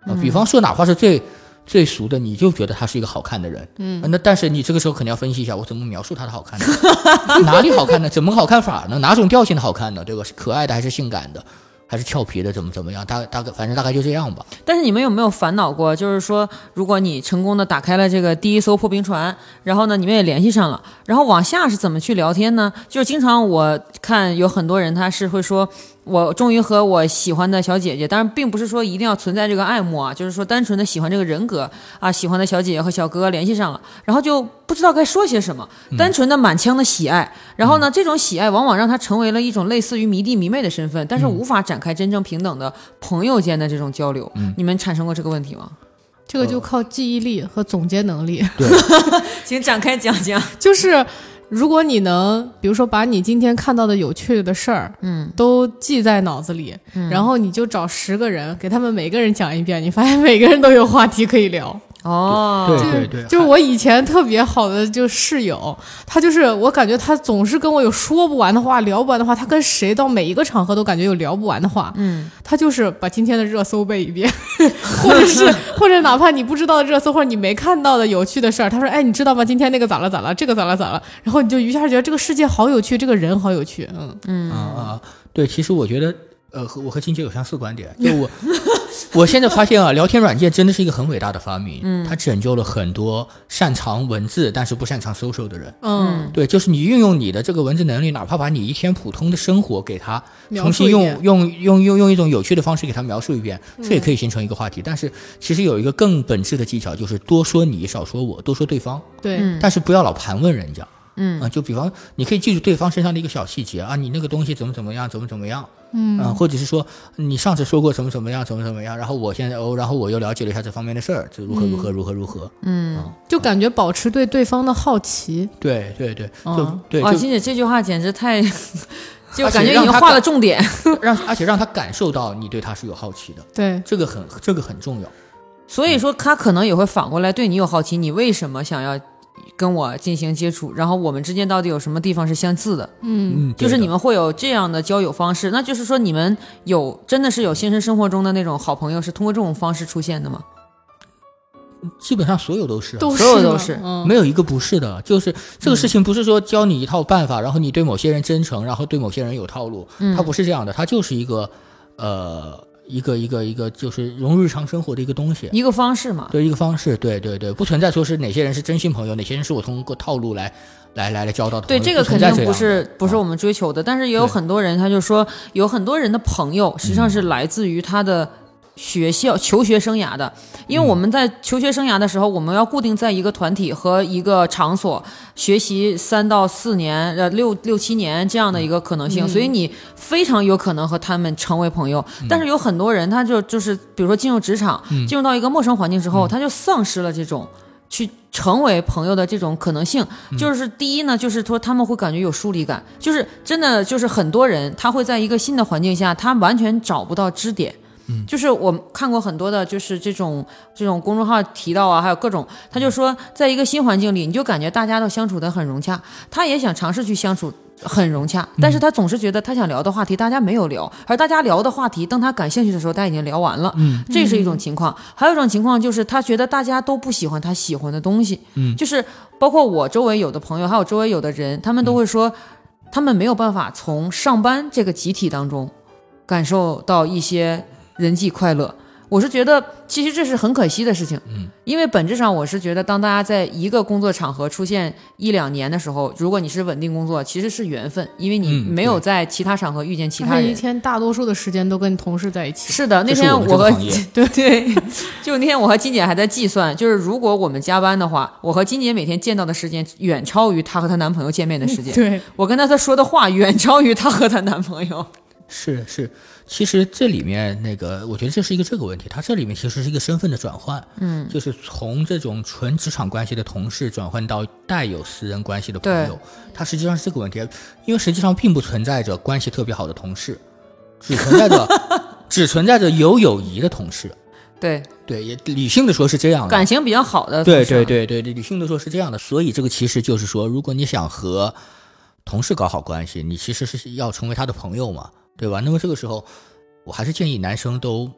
啊，嗯比方说，哪怕是最最熟的，你就觉得他是一个好看的人，嗯啊那但是你这个时候肯定要分析一下，我怎么描述他的好看呢？哪里好看呢？怎么个好看法呢？哪种调性的好看呢？对吧？是可爱的还是性感的？还是俏皮的，怎么怎么样，大大概反正大概就这样吧。但是你们有没有烦恼过？就是说，如果你成功的打开了这个第一艘破冰船，然后呢，你们也联系上了，然后往下是怎么去聊天呢？就是经常我看有很多人他是会说，我终于和我喜欢的小姐姐，当然并不是说一定要存在这个爱慕啊，就是说单纯的喜欢这个人格啊，喜欢的小姐姐和小哥哥联系上了，然后就不知道该说些什么，单纯的满腔的喜爱，然后呢，这种喜爱往往让他成为了一种类似于迷弟迷妹的身份，但是无法展开真正平等的朋友间的这种交流。你们产生过这个问题吗？这个就靠记忆力和总结能力。对，请展开讲讲。就是如果你能，比如说把你今天看到的有趣的事儿，嗯，都记在脑子里，然后你就找十个人，给他们每个人讲一遍，你发现每个人都有话题可以聊。哦，对对对，就是我以前特别好的就室友，他就是我感觉他总是跟我有说不完的话，聊不完的话，他跟谁到每一个场合都感觉有聊不完的话。嗯，他就是把今天的热搜背一遍，或者是或者哪怕你不知道的热搜或者你没看到的有趣的事儿，他说：“哎，你知道吗？今天那个咋了咋了，这个咋了咋了。”然后你就一下觉得这个世界好有趣，这个人好有趣。嗯嗯啊啊，对，其实我觉得，呃，和我和金姐有相似观点，就我。我现在发现啊，聊天软件真的是一个很伟大的发明，嗯，它拯救了很多擅长文字但是不擅长 social 的人，嗯，对，就是你运用你的这个文字能力，哪怕把你一天普通的生活给它重新用用用用用一种有趣的方式给它描述一遍，这也可以形成一个话题。但是其实有一个更本质的技巧，就是多说你，少说我，多说对方，对，嗯但是不要老盘问人家。嗯啊，就比方你可以记住对方身上的一个小细节啊，你那个东西怎么怎么样，怎么怎么样，嗯、或者是说你上次说过怎么怎么样，怎么怎么样，然后我现在哦，然后我又了解了一下这方面的事儿，这如何如何如何如何，嗯，就感觉保持对对方的好奇。对对对，就嗯哇，对就金姐这句话简直太，就感觉已经画了重点。让 而且让他感受到你对他是有好奇的，对，这个很这个很重要。所以说，他可能也会反过来对你有好奇，你为什么想要跟我进行接触？然后我们之间到底有什么地方是相似的？嗯，就是你们会有这样的交友方式，那就是说你们有真的是有现实生活中的那种好朋友，是通过这种方式出现的吗？基本上所有都是啊、都是所有都是嗯，没有一个不是的，就是这个事情不是说教你一套办法，然后你对某些人真诚，然后对某些人有套路，它不是这样的，它就是一个呃一个一个一个就是融入日常生活的一个东西。一个方式嘛。对一个方式，对对对，不存在说是哪些人是真心朋友，哪些人是我通过套路来来来来交到的对，这个肯定不是不是我们追求的，但是也有很多人，他就说有很多人的朋友实际上是来自于他的学校求学生涯的，因为我们在求学生涯的时候，我们要固定在一个团体和一个场所学习三到四年，呃六六七年这样的一个可能性，所以你非常有可能和他们成为朋友。但是有很多人，他就就是比如说进入职场，进入到一个陌生环境之后，他就丧失了这种。去成为朋友的这种可能性，就是第一呢，就是说他们会感觉有疏离感，就是真的就是很多人他会在一个新的环境下，他完全找不到支点。就是我看过很多的，就是这种这种公众号提到啊，还有各种，他就说，在一个新环境里，你就感觉大家都相处得很融洽，他也想尝试去相处。很融洽，但是他总是觉得他想聊的话题大家没有聊，而大家聊的话题，当他感兴趣的时候，他已经聊完了。嗯，这是一种情况。还有一种情况就是他觉得大家都不喜欢他喜欢的东西。嗯，就是包括我周围有的朋友，还有周围有的人，他们都会说，他们没有办法从上班这个集体当中感受到一些人际快乐。我是觉得，其实这是很可惜的事情。嗯，因为本质上，我是觉得，当大家在一个工作场合出现一两年的时候，如果你是稳定工作，其实是缘分，因为你嗯没有在其他场合遇见其他他一。天大多数的时间都跟同事在一起。是的，那天我和对 对，就那天我和金姐还在计算，就是如果我们加班的话，我和金姐每天见到的时间远超于她和她男朋友见面的时间。对，我跟她她说的话远超于她和她男朋友。是是，其实这里面那个，我觉得这是一个这个问题，它这里面其实是一个身份的转换，嗯，就是从这种纯职场关系的同事转换到带有私人关系的朋友，它实际上是这个问题，因为实际上并不存在着关系特别好的同事，只存在着只存在着有友谊的同事，对，对，也理性的说是这样的，感情比较好的。对对，对对对，理性的说是这样的，所以这个其实就是说，如果你想和同事搞好关系，你其实是要成为他的朋友嘛，对吧？那么这个时候，我还是建议男生都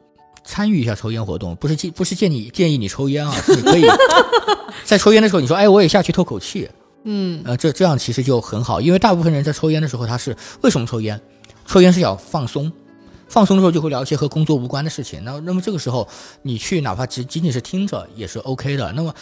参与一下抽烟活动，不是建不是建议建议你抽烟啊，是你可以 在抽烟的时候，你说哎，我也下去透口气，嗯，呃，这这样其实就很好，因为大部分人在抽烟的时候，他是为什么抽烟？抽烟是想放松，放松的时候就会聊一些和工作无关的事情。那那么这个时候你去哪怕只仅仅是听着也是 OK 的。那么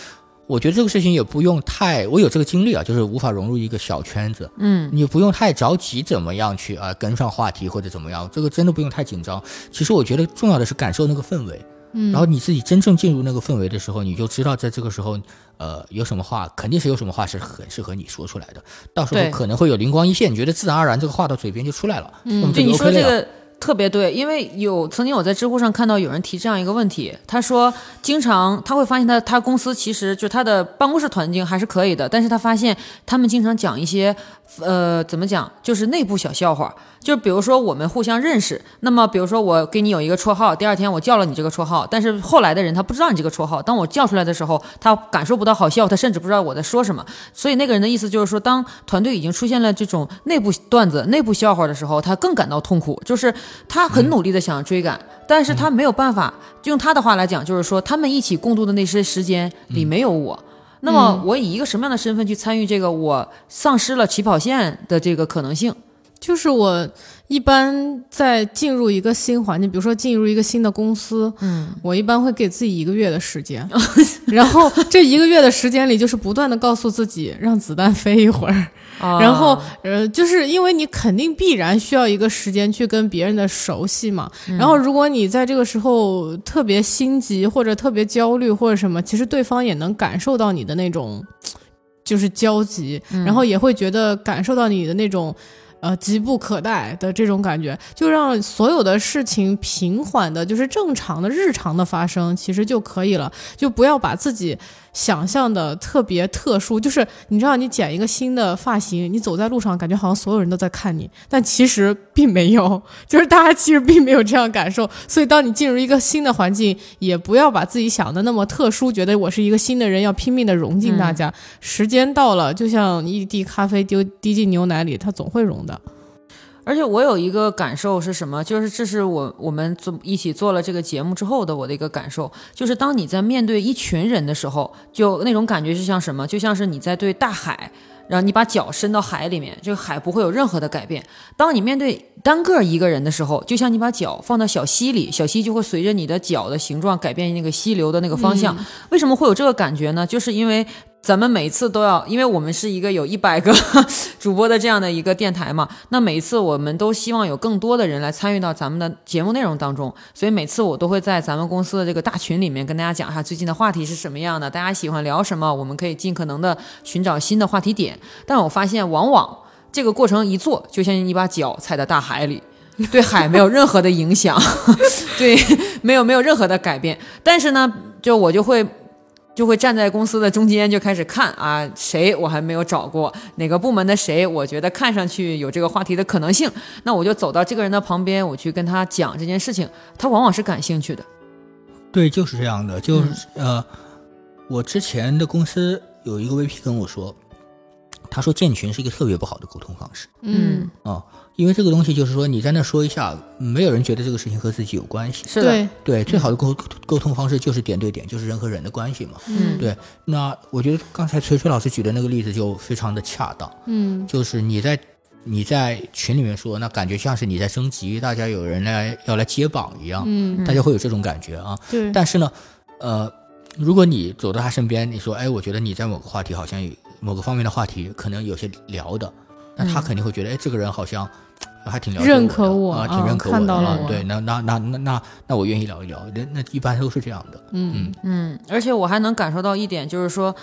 我觉得这个事情也不用太，我有这个经历啊，就是无法融入一个小圈子。嗯，你不用太着急怎么样去啊、跟上话题或者怎么样，这个真的不用太紧张。其实我觉得重要的是感受那个氛围。嗯然后你自己真正进入那个氛围的时候，你就知道在这个时候，呃，有什么话肯定是有什么话是很适合你说出来的。到时候可能会有灵光一现，你觉得自然而然这个话到嘴边就出来了。嗯，那么就对你 OK 了呀。说这个特别对，因为有曾经我在知乎上看到有人提这样一个问题，他说经常他会发现他他公司其实就他的办公室环境还是可以的，但是他发现他们经常讲一些呃怎么讲，就是内部小笑话。就比如说我们互相认识，那么比如说我给你有一个绰号，第二天我叫了你这个绰号，但是后来的人他不知道你这个绰号，当我叫出来的时候，他感受不到好笑，他甚至不知道我在说什么。所以那个人的意思就是说，当团队已经出现了这种内部段子、内部笑话的时候，他更感到痛苦，就是他很努力的想追赶，但是他没有办法。用他的话来讲，就是说他们一起共度的那些时间里没有我。那么我以一个什么样的身份去参与这个我丧失了起跑线的这个可能性？就是我一般在进入一个新环境，比如说进入一个新的公司，嗯，我一般会给自己一个月的时间，然后这一个月的时间里，就是不断的告诉自己让子弹飞一会儿，然后呃，就是因为你肯定必然需要一个时间去跟别人的熟悉嘛。然后如果你在这个时候特别心急或者特别焦虑或者什么，其实对方也能感受到你的那种就是焦急，然后也会觉得感受到你的那种。呃，急不可待的这种感觉，就让所有的事情平缓的，就是正常的、日常的发生，其实就可以了。就不要把自己想象的特别特殊。就是你知道，你剪一个新的发型，你走在路上，感觉好像所有人都在看你，但其实并没有，就是大家其实并没有这样感受。所以，当你进入一个新的环境，也不要把自己想的那么特殊，觉得我是一个新的人，要拼命的融进大家。时间到了，就像一滴咖啡丢滴进牛奶里，它总会融的。而且我有一个感受是什么？就是这是我我们做一起做了这个节目之后的我的一个感受，就是当你在面对一群人的时候，就那种感觉是像什么？就像是你在对大海，然后你把脚伸到海里面，这个海不会有任何的改变。当你面对单个一个人的时候，就像你把脚放到小溪里，小溪就会随着你的脚的形状改变那个溪流的那个方向。为什么会有这个感觉呢？就是因为。咱们每次都要，因为我们是一个有一百个 主播的这样的一个电台嘛，那每一次我们都希望有更多的人来参与到咱们的节目内容当中，所以每次我都会在咱们公司的这个大群里面跟大家讲一下最近的话题是什么样的，大家喜欢聊什么，我们可以尽可能的寻找新的话题点。但我发现，往往这个过程一做，就像一把脚踩在大海里。对海没有任何的影响，对，没有没有任何的改变。但是呢，就我就会。就会站在公司的中间，就开始看啊，谁我还没有找过，哪个部门的谁，我觉得看上去有这个话题的可能性，那我就走到这个人的旁边，我去跟他讲这件事情，他往往是感兴趣的。对，就是这样的。就是、呃，我之前的公司有一个 VP 跟我说，他说建群是一个特别不好的沟通方式嗯，啊、因为这个东西就是说你在那说一下，没有人觉得这个事情和自己有关系。是的，对，对，最好的沟沟通方式就是点对点，就是人和人的关系嘛。嗯对，那我觉得刚才崔崔老师举的那个例子就非常的恰当，嗯就是你在你在群里面说，那感觉像是你在升级，大家有人来要来接榜一样，嗯，大家会有这种感觉啊。对，但是呢，呃，如果你走到他身边，你说，哎，我觉得你在某个话题好像有某个方面的话题可能有些聊的，那他肯定会觉得，哎，这个人好像呃还挺了解认可我啊，挺啊认可我的，看到了我啊对，那那那那那那我愿意聊一聊，那那一般都是这样的，嗯嗯，而且我还能感受到一点，就是说。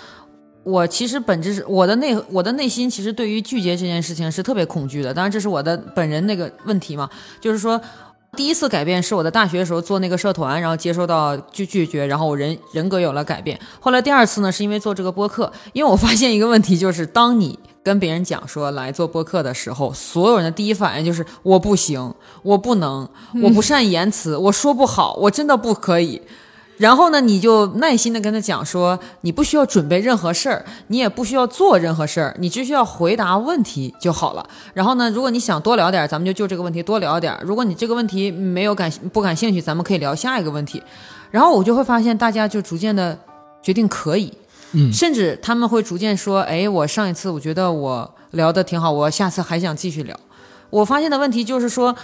我其实本质是我的内我的内心其实对于拒绝这件事情是特别恐惧的，当然这是我的本人那个问题嘛，就是说第一次改变是我的大学的时候做那个社团，然后接收到拒拒绝，然后我人人格有了改变。后来第二次呢，是因为做这个播客，因为我发现一个问题，就是当你跟别人讲说来做播客的时候，所有人的第一反应就是我不行，我不能，我不善言辞，我说不好，我真的不可以。然后呢，你就耐心的跟他讲说，你不需要准备任何事儿，你也不需要做任何事儿，你只需要回答问题就好了。然后呢，如果你想多聊点儿，咱们就就这个问题多聊点儿；如果你这个问题没有感不感兴趣，咱们可以聊下一个问题。然后我就会发现，大家就逐渐的决定可以，嗯甚至他们会逐渐说，哎，我上一次我觉得我聊的挺好，我下次还想继续聊。我发现的问题就是说，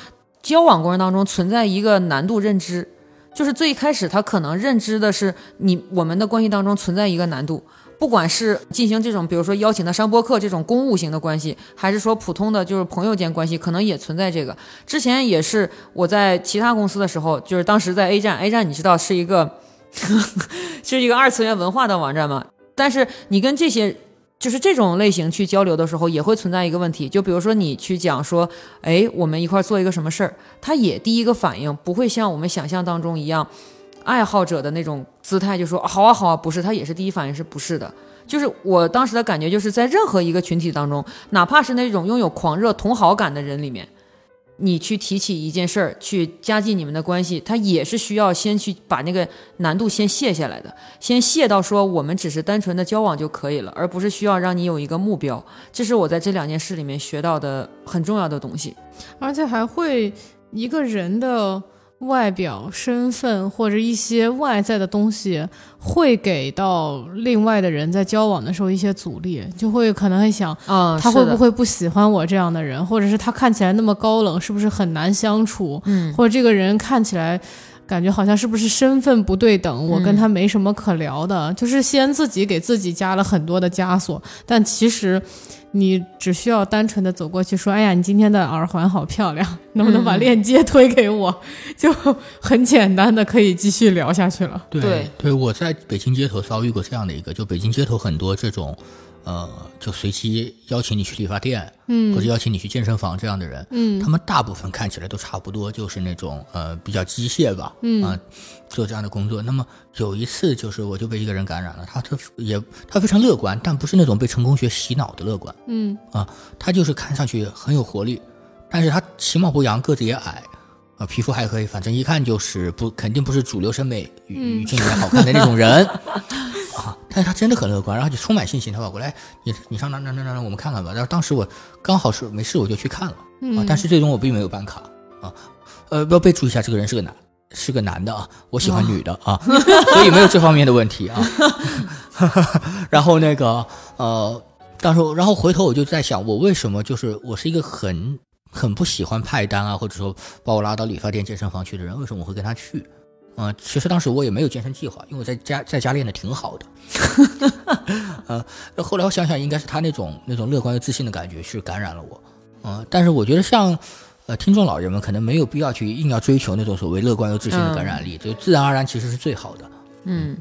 交往过程当中存在一个难度认知，就是最开始他可能认知的是你我们的关系当中存在一个难度。不管是进行这种，比如说邀请他上播客这种公务型的关系，还是说普通的就是朋友间关系，可能也存在这个。之前也是我在其他公司的时候，就是当时在 A 站，A 站你知道是一个 是一个二次元文化的网站嘛？但是你跟这些就是这种类型去交流的时候，也会存在一个问题，就比如说你去讲说，哎，我们一块做一个什么事儿，他也第一个反应不会像我们想象当中一样。爱好者的那种姿态就说好啊好啊，不是他也是第一反应是不是的，就是我当时的感觉就是在任何一个群体当中，哪怕是那种拥有狂热同好感的人里面，你去提起一件事儿去加进你们的关系，他也是需要先去把那个难度先卸下来的，先卸到说我们只是单纯的交往就可以了，而不是需要让你有一个目标。这是我在这两件事里面学到的很重要的东西，而且还会一个人的。外表、身份或者一些外在的东西，会给到另外的人在交往的时候一些阻力，就会可能会想，啊，他会不会不喜欢我这样的人，或者是他看起来那么高冷，是不是很难相处？嗯，或者这个人看起来感觉好像是不是身份不对等，我跟他没什么可聊的，就是先自己给自己加了很多的枷锁，但其实。你只需要单纯的走过去说：“哎呀，你今天的耳环好漂亮，能不能把链接推给我？” 就很简单的可以继续聊下去了。对对，我在北京街头遭遇过这样的一个，就北京街头很多这种。呃，就随机邀请你去理发店，嗯，或者邀请你去健身房这样的人，嗯，他们大部分看起来都差不多，就是那种呃比较机械吧，嗯。啊，做这样的工作。那么有一次，就是我就被一个人感染了，他他也他非常乐观，但不是那种被成功学洗脑的乐观，嗯。啊，他就是看上去很有活力，但是他其貌不扬，个子也矮，啊，皮肤还可以，反正一看就是不肯定不是主流审美语境里面好看的那种人。啊！但是他真的很乐观，然后就充满信心。他跑过来，你你上哪哪哪哪，我们看看吧。然后当时我刚好是没事，我就去看了啊。但是最终我并没有办卡啊。呃，要备注一下，这个人是个男，是个男的啊。我喜欢女的啊，所以没有这方面的问题啊。然后那个呃，当时然后回头我就在想，我为什么就是我是一个很很不喜欢派单啊，或者说把我拉到理发店、健身房去的人，为什么我会跟他去？嗯，其实当时我也没有健身计划，因为我在家在家练的挺好的。呃，后来我想想，应该是他那种那种乐观又自信的感觉去感染了我。嗯，但是我觉得像呃听众老人们可能没有必要去硬要追求那种所谓乐观又自信的感染力，就自然而然其实是最好的。嗯，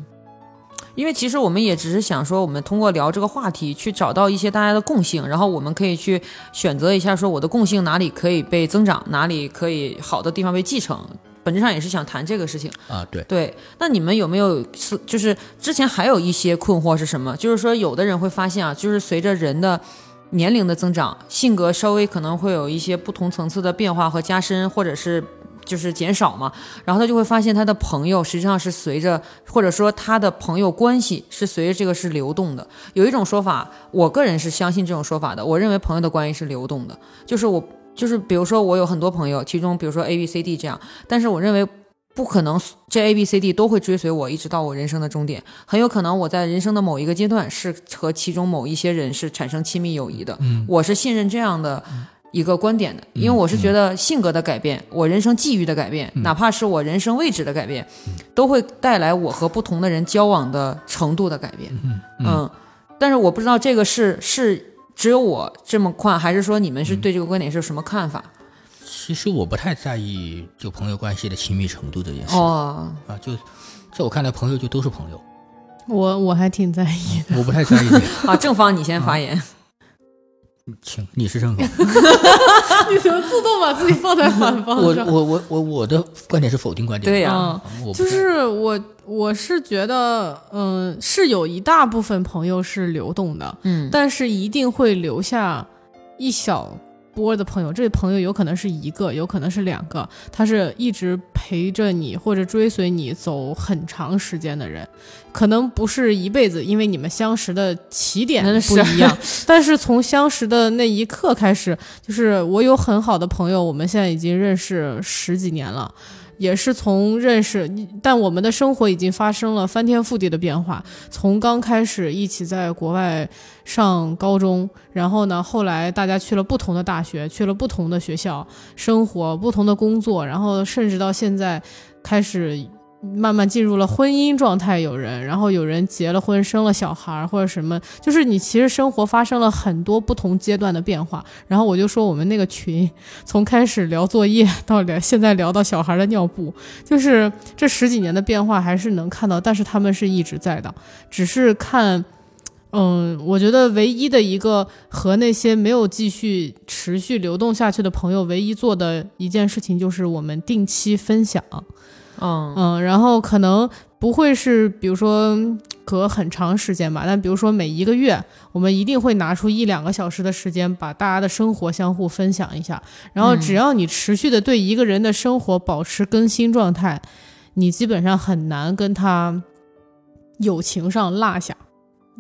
因为其实我们也只是想说，我们通过聊这个话题去找到一些大家的共性，然后我们可以去选择一下，说我的共性哪里可以被增长，哪里可以好的地方被继承。本质上也是想谈这个事情啊，对对。那你们有没有是就是之前还有一些困惑是什么？就是说有的人会发现啊，就是随着人的年龄的增长，性格稍微可能会有一些不同层次的变化和加深，或者是就是减少嘛。然后他就会发现他的朋友实际上是随着，或者说他的朋友关系是随着这个是流动的。有一种说法，我个人是相信这种说法的。我认为朋友的关系是流动的，就是我。就是比如说，我有很多朋友，其中比如说 A、B、C、D 这样，但是我认为不可能这 A、B、C、D 都会追随我一直到我人生的终点，很有可能我在人生的某一个阶段是和其中某一些人是产生亲密友谊的。嗯，我是信任这样的一个观点的，因为我是觉得性格的改变，我人生际遇的改变，哪怕是我人生位置的改变，都会带来我和不同的人交往的程度的改变。嗯嗯，但是我不知道这个是是。只有我这么看，还是说你们是对这个观点是什么看法？其实我不太在意就朋友关系的亲密程度这件事。哦，啊，就在我看来，朋友就都是朋友。我我还挺在意的。我不太在意。好，正方你先发言。请，你是正方。你怎么自动把自己放在反方？我我我我我的观点是否定观点。对呀，就是我我是觉得，嗯，是有一大部分朋友是流动的，嗯，但是一定会留下一小。波的朋友，这朋友有可能是一个，有可能是两个，他是一直陪着你或者追随你走很长时间的人，可能不是一辈子，因为你们相识的起点不一样。但是从相识的那一刻开始，就是我有很好的朋友，我们现在已经认识十几年了。也是从认识，但我们的生活已经发生了翻天覆地的变化。从刚开始一起在国外上高中，然后呢，后来大家去了不同的大学，去了不同的学校生活，不同的工作，然后甚至到现在开始。慢慢进入了婚姻状态，有人，然后有人结了婚，生了小孩或者什么，就是你其实生活发生了很多不同阶段的变化。然后我就说我们那个群，从开始聊作业到聊现在聊到小孩的尿布，就是这十几年的变化还是能看到，但是他们是一直在的，只是看，嗯，我觉得唯一的一个和那些没有继续持续流动下去的朋友，唯一做的一件事情就是我们定期分享。嗯嗯，然后可能不会是，比如说隔很长时间吧，但比如说每一个月，我们一定会拿出一两个小时的时间，把大家的生活相互分享一下。然后只要你持续的对一个人的生活保持更新状态，你基本上很难跟他友情上落下。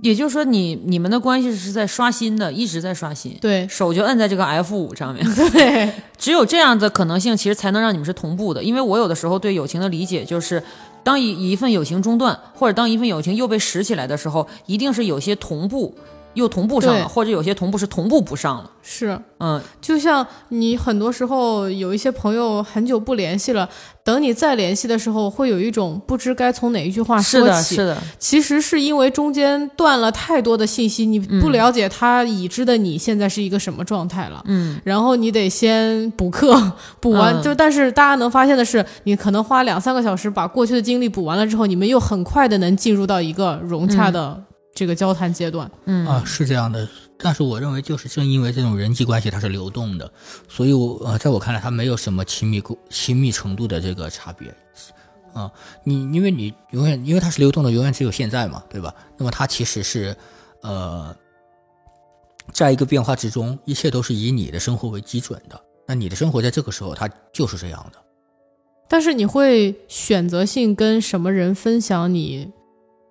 也就是说你你们的关系是在刷新的，一直在刷新。对，手就摁在这个 F 五上面。对，只有这样的可能性，其实才能让你们是同步的。因为我有的时候对友情的理解就是，当一一份友情中断，或者当一份友情又被拾起来的时候，一定是有些同步。又同步上了，或者有些同步是同步不上了。是，嗯，就像你很多时候有一些朋友很久不联系了，等你再联系的时候，会有一种不知该从哪一句话说起。是的，是的。其实是因为中间断了太多的信息，你不了解他已知的你现在是一个什么状态了。嗯。然后你得先补课，补完就，但是大家能发现的是，你可能花两三个小时把过去的经历补完了之后，你们又很快的能进入到一个融洽的。这个交谈阶段，嗯。啊，是这样的，但是我认为就是正因为这种人际关系它是流动的，所以我呃，在我看来，它没有什么亲密亲密程度的这个差别，啊，你因为你永远因为它是流动的，永远只有现在嘛，对吧？那么它其实是，呃，在一个变化之中，一切都是以你的生活为基准的，那你的生活在这个时候它就是这样的，但是你会选择性跟什么人分享你？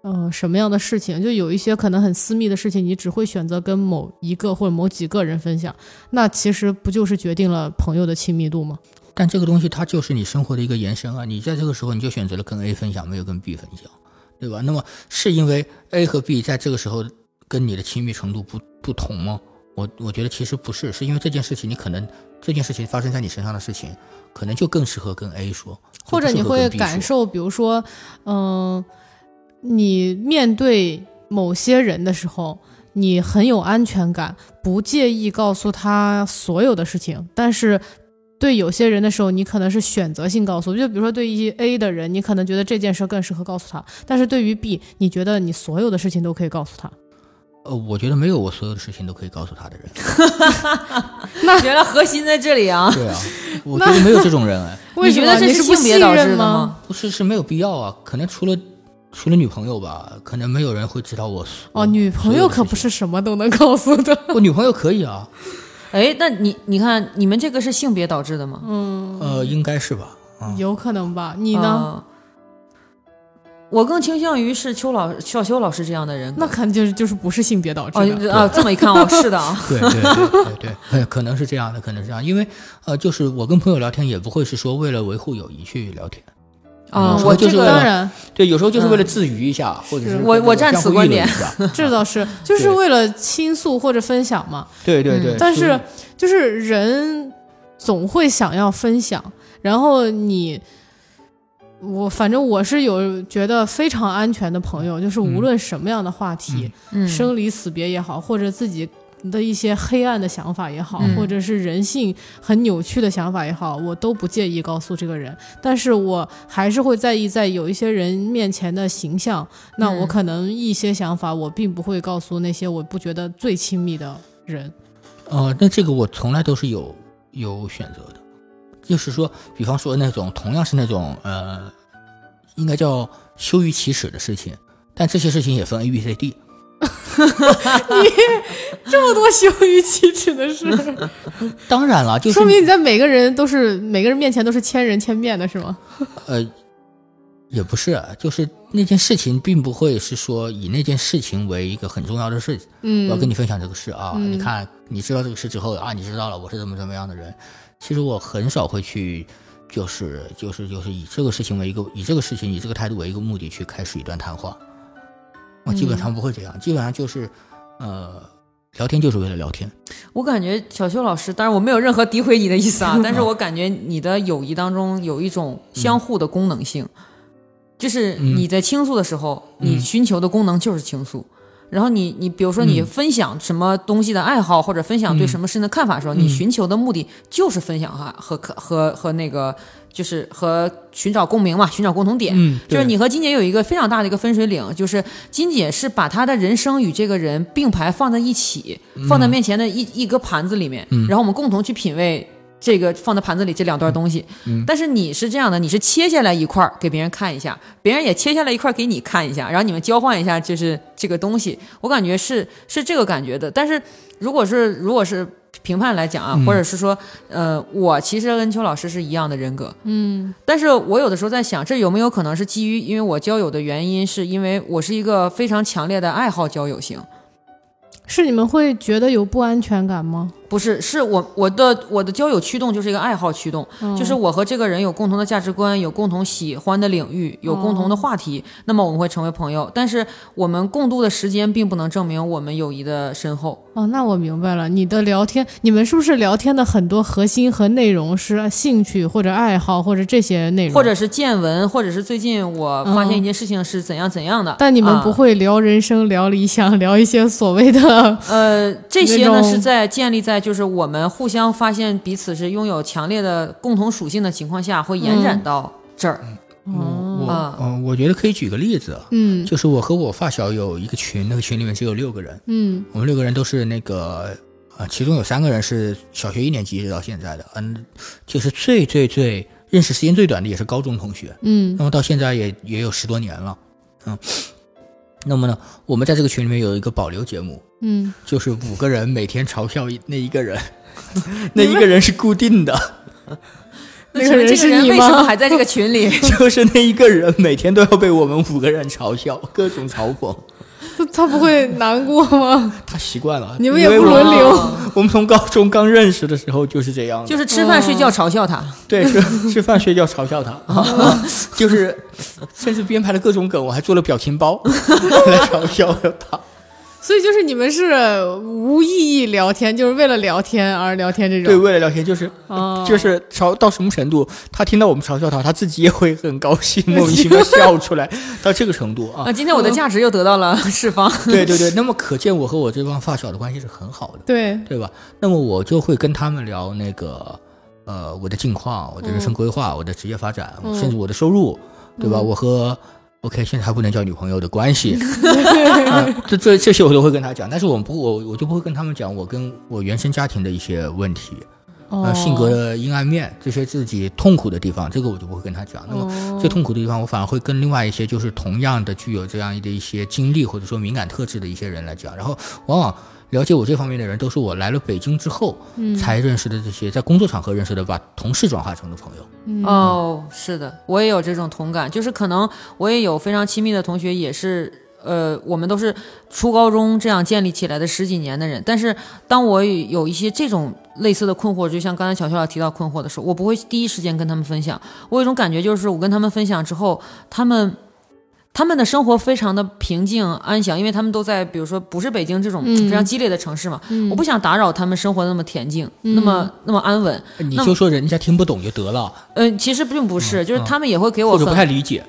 嗯，什么样的事情？就有一些可能很私密的事情，你只会选择跟某一个或者某几个人分享，那其实不就是决定了朋友的亲密度吗？但这个东西它就是你生活的一个延伸啊！你在这个时候你就选择了跟 A 分享，没有跟 B 分享，对吧？那么是因为 A 和 B 在这个时候跟你的亲密程度不不同吗？我我觉得其实不是，是因为这件事情你可能这件事情发生在你身上的事情，可能就更适合跟 A 说，或者你会感受，比如说，嗯。你面对某些人的时候，你很有安全感，不介意告诉他所有的事情。但是，对有些人的时候，你可能是选择性告诉。就比如说，对于 A 的人，你可能觉得这件事更适合告诉他；但是对于 B，你觉得你所有的事情都可以告诉他。呃，我觉得没有我所有的事情都可以告诉他的人。那原来核心在这里啊！对啊，我觉得没有这种人哎。你觉得这是性别导致的吗？不是，是没有必要啊。可能除了。除了女朋友吧，可能没有人会知道我。哦，女朋友可不是什么都能告诉的。我 女朋友可以啊。哎，那你你看，你们这个是性别导致的吗？嗯，呃，应该是吧。有可能吧？你呢？我更倾向于是邱老小邱老师这样的人。那肯定就是就是不是性别导致的啊？这么一看哦，是的啊。对对对对对，可能是这样的，可能是这样，因为呃，就是我跟朋友聊天也不会是说为了维护友谊去聊天。啊，我就是当然对，有时候就是为了自娱一下，或者是我我站此观点，这倒是就是为了倾诉或者分享嘛。对对对，但是就是人总会想要分享，然后你我反正我是有觉得非常安全的朋友，就是无论什么样的话题，生离死别也好，或者自己。的一些黑暗的想法也好，或者是人性很扭曲的想法也好，我都不介意告诉这个人。但是我还是会在意在有一些人面前的形象。那我可能一些想法，我并不会告诉那些我不觉得最亲密的人。呃，那这个我从来都是有有选择的，就是说，比方说那种同样是那种呃，应该叫羞于启齿的事情，但这些事情也分 A、B、C、D。你这么多羞于启齿的事，当然了，就说明你在每个人都是每个人面前都是千人千面的，是吗？呃，也不是，就是那件事情并不会是说以那件事情为一个很重要的事情。嗯，我要跟你分享这个事啊，你看，你知道这个事之后啊，你知道了我是怎么怎么样的人。其实我很少会去就是就是就是以这个事情为一个以这个事情以这个态度为一个目的去开始一段谈话。我基本上不会这样，基本上就是呃聊天就是为了聊天。我感觉小邱老师，当然我没有任何诋毁你的意思啊，但是我感觉你的友谊当中有一种相互的功能性，就是你在倾诉的时候，你寻求的功能就是倾诉。然后你你比如说你分享什么东西的爱好，或者分享对什么事情的看法的时候，你寻求的目的就是分享哈和和和那个就是和寻找共鸣嘛，寻找共同点。嗯就是你和金姐有一个非常大的一个分水岭，就是金姐是把她的人生与这个人并排放在一起，放在面前的一一个盘子里面，然后我们共同去品味。这个放在盘子里这两段东西，但是你是这样的，你是切下来一块儿给别人看一下，别人也切下来一块儿给你看一下，然后你们交换一下，就是这个东西，我感觉是是这个感觉的。但是如果是如果是评判来讲啊，或者是说，呃，我其实跟邱老师是一样的人格，嗯但是我有的时候在想，这有没有可能是基于因为我交友的原因，是因为我是一个非常强烈的爱好交友型。是你们会觉得有不安全感吗？不是，是我我的我的交友驱动就是一个爱好驱动，就是我和这个人有共同的价值观，有共同喜欢的领域，有共同的话题，那么我们会成为朋友。但是我们共度的时间并不能证明我们友谊的深厚。哦，那我明白了。你的聊天，你们是不是聊天的很多核心和内容是兴趣或者爱好或者这些内容？或者是见闻，或者是最近我发现一件事情是怎样怎样的。但你们啊不会聊人生、聊理想、聊一些所谓的呃，这些呢是在建立在就是我们互相发现彼此是拥有强烈的共同属性的情况下，会延展到这儿。我啊嗯、我觉得可以举个例子，嗯。就是我和我发小有一个群，那个群里面只有六个人，嗯。我们六个人都是那个呃，其中有三个人是小学一年级一直到现在的，嗯，就是最最最认识时间最短的也是高中同学，嗯。那么到现在也也有十多年了，嗯，那么呢，我们在这个群里面有一个保留节目，嗯，就是五个人每天嘲笑那一个人，那一个人是固定的，那个人这个人是你吗？为什么还在这个群里？就是那一个人每天都要被我们五个人嘲笑，各种嘲讽。他不会难过吗？他习惯了，你们也不轮流哦 我们从高中刚认识的时候就是这样的，就是吃饭睡觉嘲笑他。对，吃吃饭睡觉嘲笑他，啊、就是甚至编排了各种梗，我还做了表情包来嘲笑他。所以就是你们是无意义聊天，就是为了聊天而聊天这种对，为了聊天，就是哦，就是嘲到什么程度，他听到我们嘲笑他，他自己也会很高兴，莫名其妙笑出来，到这个程度啊啊，。今天我的价值又得到了释放。对对对，那么可见我和我这帮发小的关系是很好的。对，对吧？那么我就会跟他们聊那个，呃，我的近况、我的人生规划、我的职业发展，嗯甚至我的收入，对吧？我和 OK 现在还不能叫女朋友的关系，呃 这这这些我都会跟他讲，但是我们不，我我就不会跟他们讲我跟我原生家庭的一些问题，哦呃，性格的阴暗面，这些自己痛苦的地方，这个我就不会跟他讲。那么哦最痛苦的地方，我反而会跟另外一些就是同样的具有这样的一些经历或者说敏感特质的一些人来讲。然后往往了解我这方面的人，都是我来了北京之后嗯才认识的这些，在工作场合认识的，把同事转化成的朋友。哦，是的，我也有这种同感，就是可能我也有非常亲密的同学，也是。呃，我们都是初高中这样建立起来的十几年的人，但是当我有一些这种类似的困惑，就像刚才小肖提到困惑的时候，我不会第一时间跟他们分享。我有一种感觉，就是我跟他们分享之后，他们他们的生活非常的平静安详，因为他们都在比如说不是北京这种嗯。非常激烈的城市嘛，我不想打扰他们生活的那么恬静，那么那么安稳。你就说人家听不懂就得了，嗯、其实并不是，就是嗯。他们也会给我或不太理解。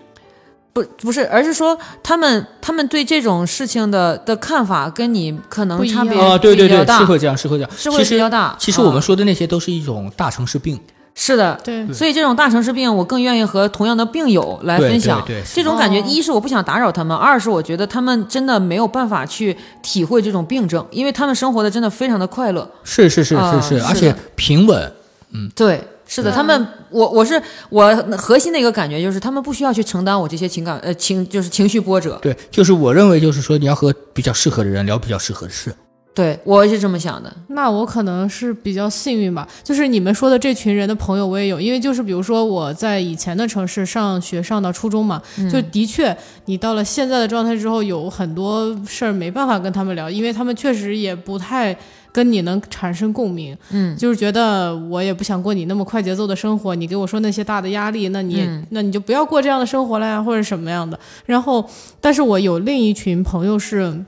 不不是，而是说他们他们对这种事情的的看法跟你可能差别啊，对对对，是会这样，是会这样。是会比较大。其实我们啊说的那些都是一种大城市病。是的。对，所以这种大城市病，我更愿意和同样的病友来分享。对这种感觉，哦一是我不想打扰他们，二是我觉得他们真的没有办法去体会这种病症，因为他们生活的真的非常的快乐。是是是是，是而且平稳。嗯对，是的，他们，我我是我核心的一个感觉就是，他们不需要去承担我这些情感呃情就是情绪波折。对，就是我认为，就是说你要和比较适合的人聊比较适合的事。对我是这么想的。那我可能是比较幸运吧，就是你们说的这群人的朋友我也有，因为就是比如说我在以前的城市上学上到初中嘛，就的确你到了现在的状态之后，有很多事儿没办法跟他们聊，因为他们确实也不太跟你能产生共鸣，嗯就是觉得我也不想过你那么快节奏的生活，你给我说那些大的压力，那你、嗯那你就不要过这样的生活了呀，或者什么样的。然后，但是我有另一群朋友是。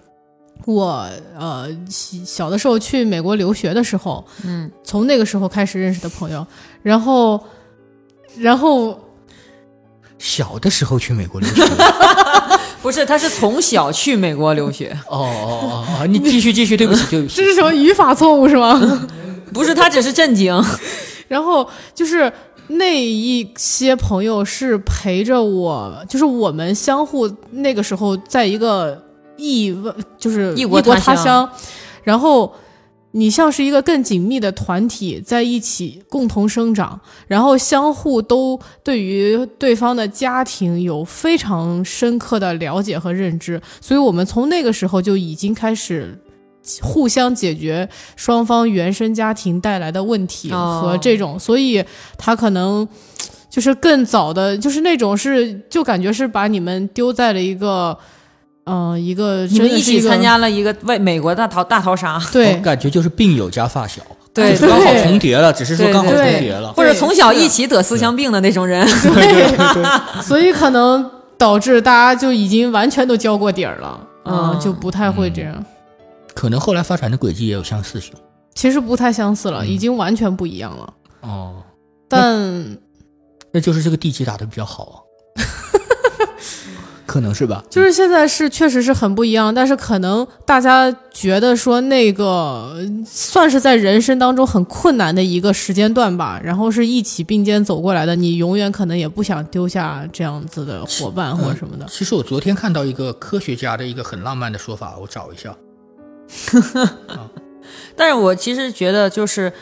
我呃小小的时候去美国留学的时候，嗯，从那个时候开始认识的朋友，然后，然后小的时候去美国留学，不是，他是从小去美国留学，哦哦哦哦，你继续继续，对不起对不起 这，是什么语法错误是吗？不是他只是震惊。然后就是那一些朋友是陪着我，就是我们相互那个时候在一个异问，就是异国他他乡然后。你像是一个更紧密的团体在一起共同生长，然后相互都对于对方的家庭有非常深刻的了解和认知，所以我们从那个时候就已经开始互相解决双方原生家庭带来的问题哦和这种，所以他可能就是更早的，就是那种是就感觉是把你们丢在了一个，嗯、一个你们一起参加了一个外美国大逃大逃杀，对我感觉就是病友加发小，对就是刚好重叠了，只是说刚好重对叠了。或者从小一起得思乡病的那种人。对，所以可能导致大家就已经完全都交过底儿了，嗯，嗯就不太会这样。可能后来发展的轨迹也有相似性。其实不太相似了，嗯已经完全不一样了。哦，但那就是这个地基打的比较好啊，可能是吧？就是现在是确实是很不一样，但是可能大家觉得说那个呃算是在人生当中很困难的一个时间段吧，然后是一起并肩走过来的，你永远可能也不想丢下这样子的伙伴或者什么的。其实我昨天看到一个科学家的一个很浪漫的说法，我找一下。但是我其实觉得，就是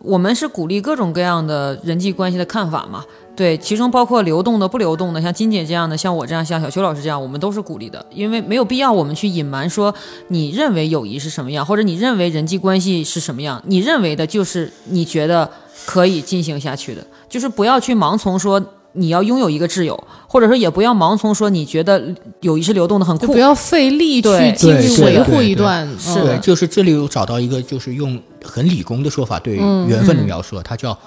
我们是鼓励各种各样的人际关系的看法嘛。对，其中包括流动的、不流动的，像金姐这样的，像我这样，像小邱老师这样，我们都是鼓励的，因为没有必要我们去隐瞒说你认为友谊是什么样，或者你认为人际关系是什么样，你认为的就是你觉得可以进行下去的，就是不要去盲从说你要拥有一个挚友，或者说也不要盲从说你觉得友谊是流动的很酷不，要费力去对继对是的续维护一段，嗯是的，就是这里我找到一个，就是用很理工的说法对嗯缘分的描述，它叫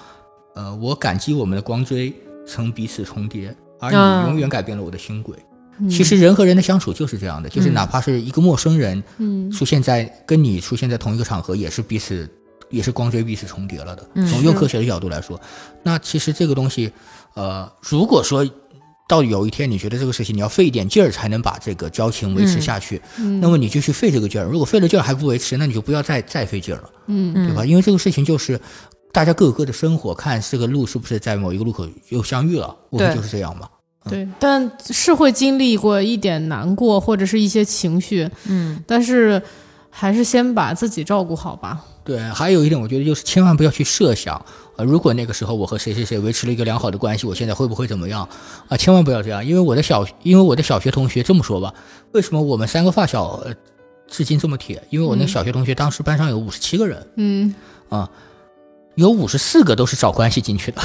呃，我感激我们的光锥曾彼此重叠，而嗯你永远改变了我的心轨。嗯其实人和人的相处就是这样的，就是嗯哪怕是一个陌生人嗯出现在跟你出现在同一个场合，也是彼此也是光锥彼此重叠了的。嗯从用科学的角度来说，那其实这个东西，呃，如果说到有一天你觉得这个事情你要费一点劲儿才能把这个交情维持下去，嗯那么你就去费这个劲儿。如果费了劲儿还不维持，那你就不要再再费劲儿了，嗯对吧？因为这个事情就是大家各有各的生活，看这个路是不是在某一个路口又相遇了，我们就是这样嘛。对，但是会经历过一点难过或者是一些情绪，嗯，但是还是先把自己照顾好吧。对，还有一点，我觉得就是千万不要去设想，呃，如果那个时候我和谁谁谁维持了一个良好的关系，我现在会不会怎么样？啊、千万不要这样，因为我的小，因为我的小学同学这么说吧，为什么我们三个发小、呃、至今这么铁？因为我那个小学同学当时班上有五十七个人，嗯，啊，有五十四个都是找关系进去的，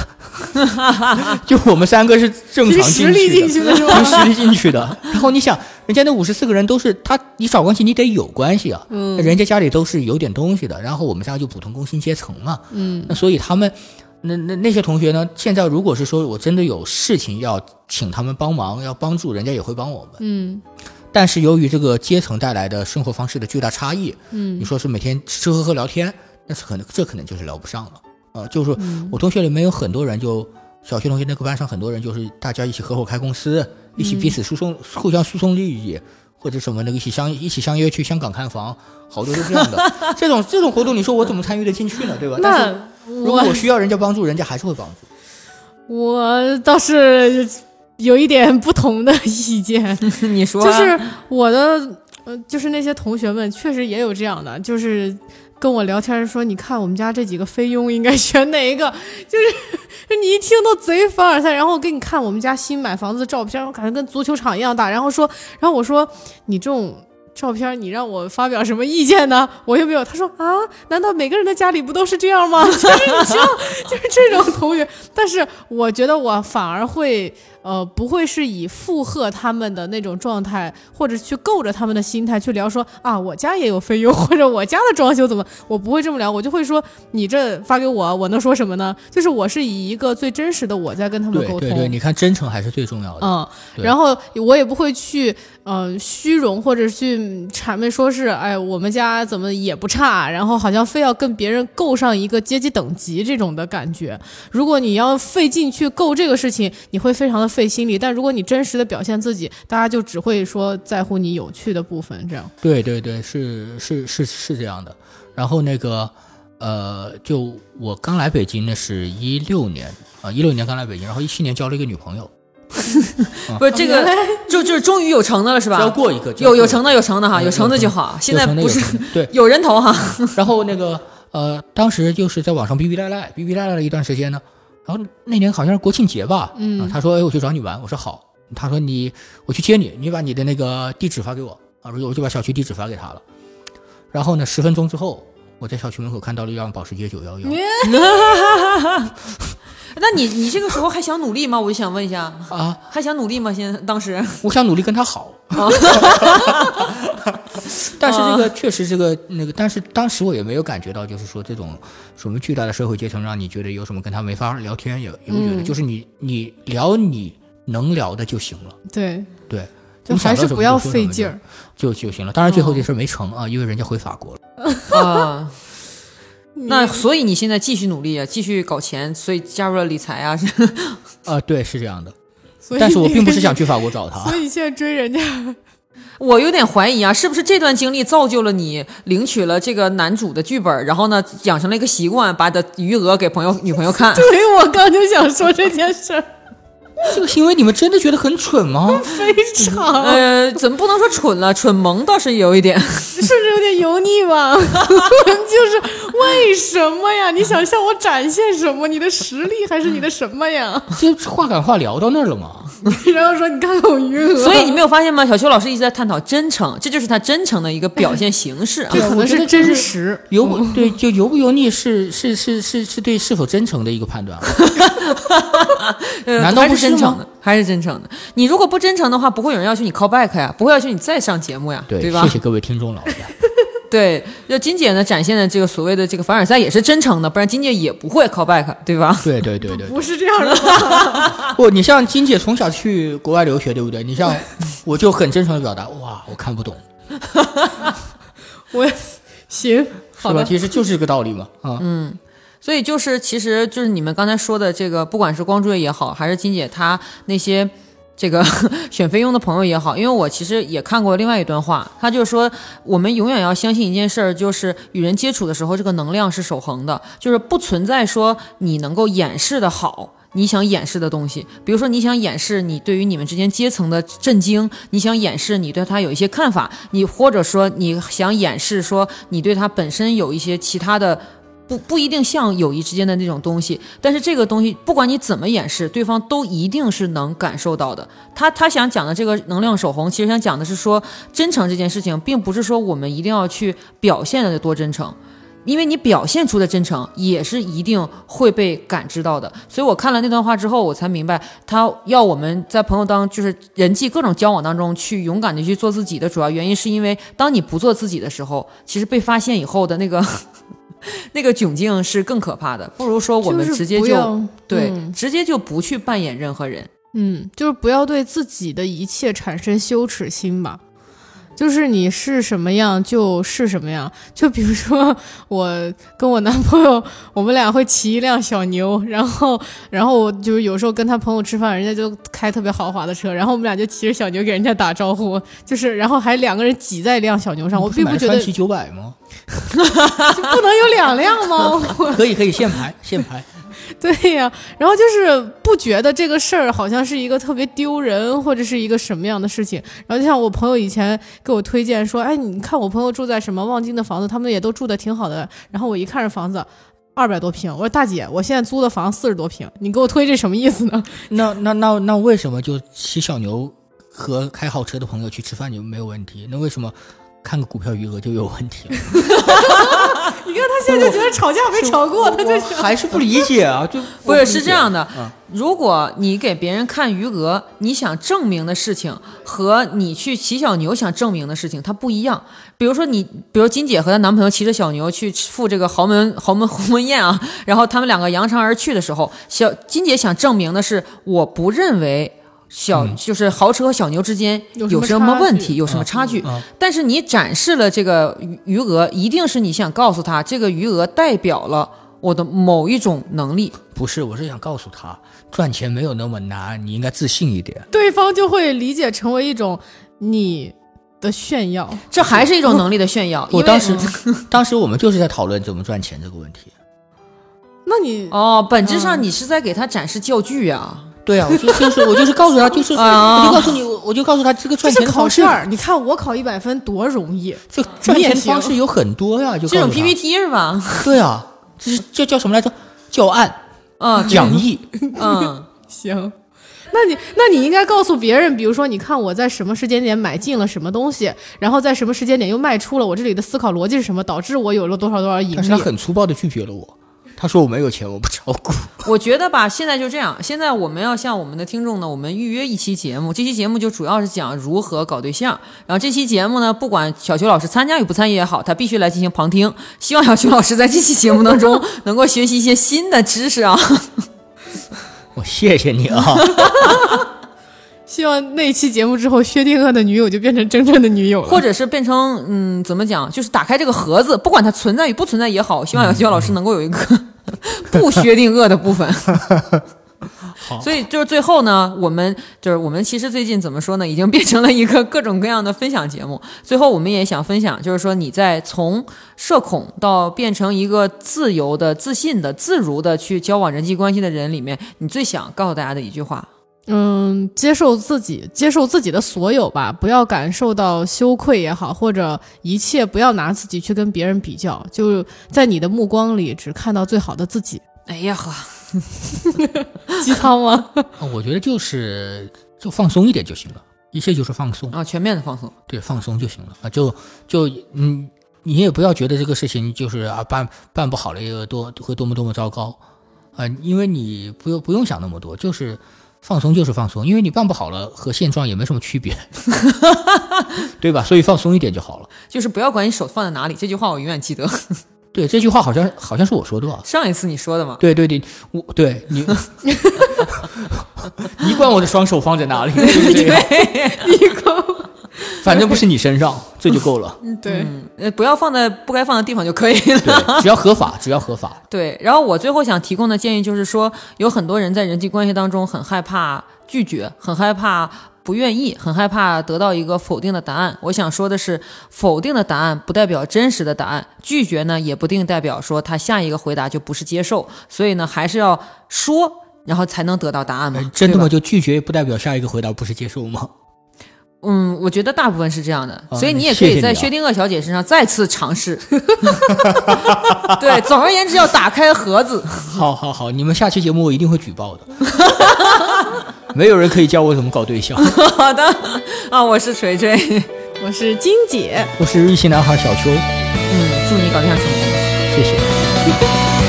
就我们三个是正常凭实力进去的是吧凭实力进去的。然后你想，人家那五十四个人都是他，你找关系你得有关系啊，嗯人家家里都是有点东西的，然后我们仨就普通工薪阶层嘛，嗯那所以他们。那那那些同学呢？现在如果是说我真的有事情要请他们帮忙，要帮助，人家也会帮我们。嗯但是由于这个阶层带来的生活方式的巨大差异，嗯你说是每天吃吃喝喝聊天，那是可能这可能就是聊不上了。呃，就是说我同学里面有很多人就，小学同学那个班上很多人就是大家一起合伙开公司，一起彼此输送、互相输送利益，或者什么的，一起相一起相约去香港看房，好多都这样的。这种这种活动，你说我怎么参与得进去呢？对吧？但如果需要人家帮助，人家还是会帮助。我倒是有一点不同的意见，你说、啊，就是我的呃，就是那些同学们确实也有这样的，就是跟我聊天说，你看我们家这几个菲佣应该选哪一个，就是你一听都贼凡尔赛，然后给你看我们家新买房子的照片，我感觉跟足球场一样大，然后说，然后我说你这种。照片，你让我发表什么意见呢？我又没有。他说啊，难道每个人的家里不都是这样吗？就是你知道，就是这种同学。但是我觉得我反而会。呃，不会是以附和他们的那种状态，或者去够着他们的心态去聊说啊，我家也有费用，或者我家的装修怎么，我不会这么聊，我就会说你这发给我，我能说什么呢？就是我是以一个最真实的我在跟他们沟通。对对对，你看真诚还是最重要的。嗯，然后我也不会去嗯虚荣或者去谄媚说是哎我们家怎么也不差，然后好像非要跟别人够上一个阶级等级这种的感觉。如果你要费劲去够这个事情，你会非常的。费心力，但如果你真实的表现自己，大家就只会说在乎你有趣的部分，这样。对对对，是是是是这样的。然后那个，呃，就我刚来北京，那是一六年啊，一六年刚来北京，然后一七年交了一个女朋友。不是这个，就就是终于有成的了，是吧？交过一个，有有成的有成的哈，有成的就好。现在不是对有人头哈。然后那个呃，当时就是在网上逼逼赖赖，逼逼赖赖了一段时间呢。然后那年好像是国庆节吧，嗯，他说，哎，我去找你玩，我说好。他说你，我去接你，你把你的那个地址发给我啊，我就把小区地址发给他了。然后呢，十分钟之后，我在小区门口看到了一辆保时捷九幺幺。那你你这个时候还想努力吗？我就想问一下。啊，还想努力吗？现在当时？我想努力跟他好，但是这个确实这个那个，但是当时我也没有感觉到，就是说这种什么巨大的社会阶层让你觉得有什么跟他没法聊天，也也会觉得就是你你聊你能聊的就行了，对。对，就还是不要费劲儿。就就行了。当然最后这事没成啊，因为人家回法国了。啊。那所以你现在继续努力啊，继续搞钱，所以加入了理财啊，是 啊，对，是这样的。但是我并不是想去法国找 他，所以现在追人家，我有点怀疑啊，是不是这段经历造就了你领取了这个男主的剧本，然后呢养成了一个习惯，把的余额给朋友女朋友看？对，我刚就想说这件事儿。这个行为你们真的觉得很蠢吗？非常。呃，怎么不能说蠢了？蠢萌倒是有一点，是不是有点油腻吧？就是为什么呀？你想向我展现什么？你的实力还是你的什么呀？这话赶话聊到那儿了吗？然后说你看看我余额。所以你没有发现吗？小邱老师一直在探讨真诚，这就是他真诚的一个表现形式啊。这可能是真实。油不对，就油不油腻是是是是是对是否真诚的一个判断。难道不是？真诚的还是真诚的？你如果不真诚的话，不会有人要求你 call back 呀，不会要求你再上节目呀，对吧？谢谢各位听众老爷。对，就金姐呢展现的这个所谓的这个凡尔赛也是真诚的，不然金姐也不会 call back，对吧？对对对对，不是这样的。不，你像金姐从小去国外留学，对不对？你像我就很真诚的表达，哇，我看不懂。我行，好吧，其实就是这个道理嘛，啊，嗯。所以就是，其实就是你们刚才说的这个，不管是光追也好，还是金姐她那些这个 选菲佣的朋友也好，因为我其实也看过另外一段话，他就说，我们永远要相信一件事儿，就是与人接触的时候，这个能量是守恒的，就是不存在说你能够掩饰的好，你想掩饰的东西，比如说你想掩饰你对于你们之间阶层的震惊，你想掩饰你对他有一些看法，你或者说你想掩饰说你对他本身有一些其他的。不不一定像友谊之间的那种东西，但是这个东西不管你怎么掩饰，对方都一定是能感受到的。他他想讲的这个能量守恒，其实想讲的是说真诚这件事情，并不是说我们一定要去表现的多真诚，因为你表现出的真诚也是一定会被感知到的。所以我看了那段话之后，我才明白他要我们在朋友当就是人际各种交往当中去勇敢的去做自己的主要原因，是因为当你不做自己的时候，其实被发现以后的那个。那个窘境是更可怕的，不如说我们直接就对，直接就不去扮演任何人。嗯，就是不要对自己的一切产生羞耻心吧。就是你是什么样就是什么样。就比如说我跟我男朋友，我们俩会骑一辆小牛，然后，然后我就有时候跟他朋友吃饭，人家就开特别豪华的车，然后我们俩就骑着小牛给人家打招呼，就是然后还两个人挤在一辆小牛上。我并不觉得骑九百吗？不能有两辆吗？可以可以现排现排。对呀，然后就是不觉得这个事儿好像是一个特别丢人或者是一个什么样的事情。然后就像我朋友以前给我推荐说，哎，你看我朋友住在什么望京的房子，他们也都住的挺好的。然后我一看这房子，二百多平，我说大姐，我现在租的房四十多平，你给我推这什么意思呢？那那那那为什么就骑小牛和开好车的朋友去吃饭就没有问题？那为什么？看个股票余额就有问题了。你看他现在就觉得吵架没吵过，他就我还是不理解啊，就不是是这样的啊，如果你给别人看余额，你想证明的事情和你去骑小牛想证明的事情，它不一样。比如说你，比如金姐和她男朋友骑着小牛去赴这个豪门 豪门鸿门宴啊，然后他们两个扬长而去的时候，小金姐想证明的是，我不认为。小就是豪车和小牛之间有什么有什么差距问题，有什么差距？啊但是你展示了这个余余额，一定是你想告诉他，这个余额代表了我的某一种能力。不是，我是想告诉他，赚钱没有那么难，你应该自信一点。对方就会理解成为一种你的炫耀。这还是一种能力的炫耀。我当时嗯，当时我们就是在讨论怎么赚钱这个问题。那你哦，本质上你是在给他展示教具呀、对啊，我就就是我就是告诉他，就是啊 我就告诉你，我我就告诉他这个赚钱的方式试，儿，你看我考一百分多容易，这个赚钱方式有很多呀，就这种诉他 PPT 是吧？对啊，这是这叫什么来着？教案、嗯，讲义。嗯，行。那你那你应该告诉别人，比如说，你看我在什么时间点买进了什么东西，然后在什么时间点又卖出了，我这里的思考逻辑是什么，导致我有了多少多少盈但是他利。很粗暴的拒绝了我，他说我没有钱，我不炒股。我觉得吧，现在就这样。现在我们要向我们的听众呢，我们预约一期节目，这期节目就主要是讲如何搞对象。然后这期节目呢，不管小邱老师参加与不参与也好，他必须来进行旁听。希望小邱老师在这期节目当中能够学习一些新的知识啊。我谢谢你啊，希望那期节目之后，薛定谔的女友就变成真正的女友了。或者是变成嗯，怎么讲？就是打开这个盒子，不管它存在与不存在也好，希望小邱老师能够有一个 不薛定谔的部分。所以就是最后呢，我们就是我们其实最近怎么说呢，已经变成了一个各种各样的分享节目。最后我们也想分享，就是说你在从社恐到变成一个自由的、自信的、自如的去交往人际关系的人里面，你最想告诉大家的一句话。嗯，接受自己，接受自己的所有吧，不要感受到羞愧也好，或者一切不要拿自己去跟别人比较，就在你的目光里只看到最好的自己。哎呀呵，鸡汤吗？我觉得就是就放松一点就行了，一切就是放松，啊，全面的放松。对，放松就行了啊，就就嗯，你也不要觉得这个事情就是啊办办不好了有多会多么多么糟糕啊，因为你不用不用想那么多，就是放松就是放松，因为你办不好了和现状也没什么区别，对吧？所以放松一点就好了。就是不要管你手放在哪里，这句话我永远记得。对，这句话好像好像是我说的吧？上一次你说的嘛，对对对，我对你，你管我的双手放在哪里？对不对？反正不是你身上，这就够了。对，呃，不要放在不该放的地方就可以了。对，只要合法，只要合法。对，然后我最后想提供的建议就是说，有很多人在人际关系当中很害怕拒绝，很害怕不愿意，很害怕得到一个否定的答案。我想说的是，否定的答案不代表真实的答案，拒绝呢也不定代表说他下一个回答就不是接受，所以呢还是要说，然后才能得到答案。真的吗？就拒绝不代表下一个回答不是接受吗？嗯，我觉得大部分是这样的，啊所以你也可以在薛定谔小姐身上再次尝试。对，总而言之要打开盒子。好好好，你们下期节目我一定会举报的。没有人可以教我怎么搞对象。好的，啊，我是锤锤，我是金姐。我是日系男孩小秋，嗯，祝你搞对象成功。谢谢。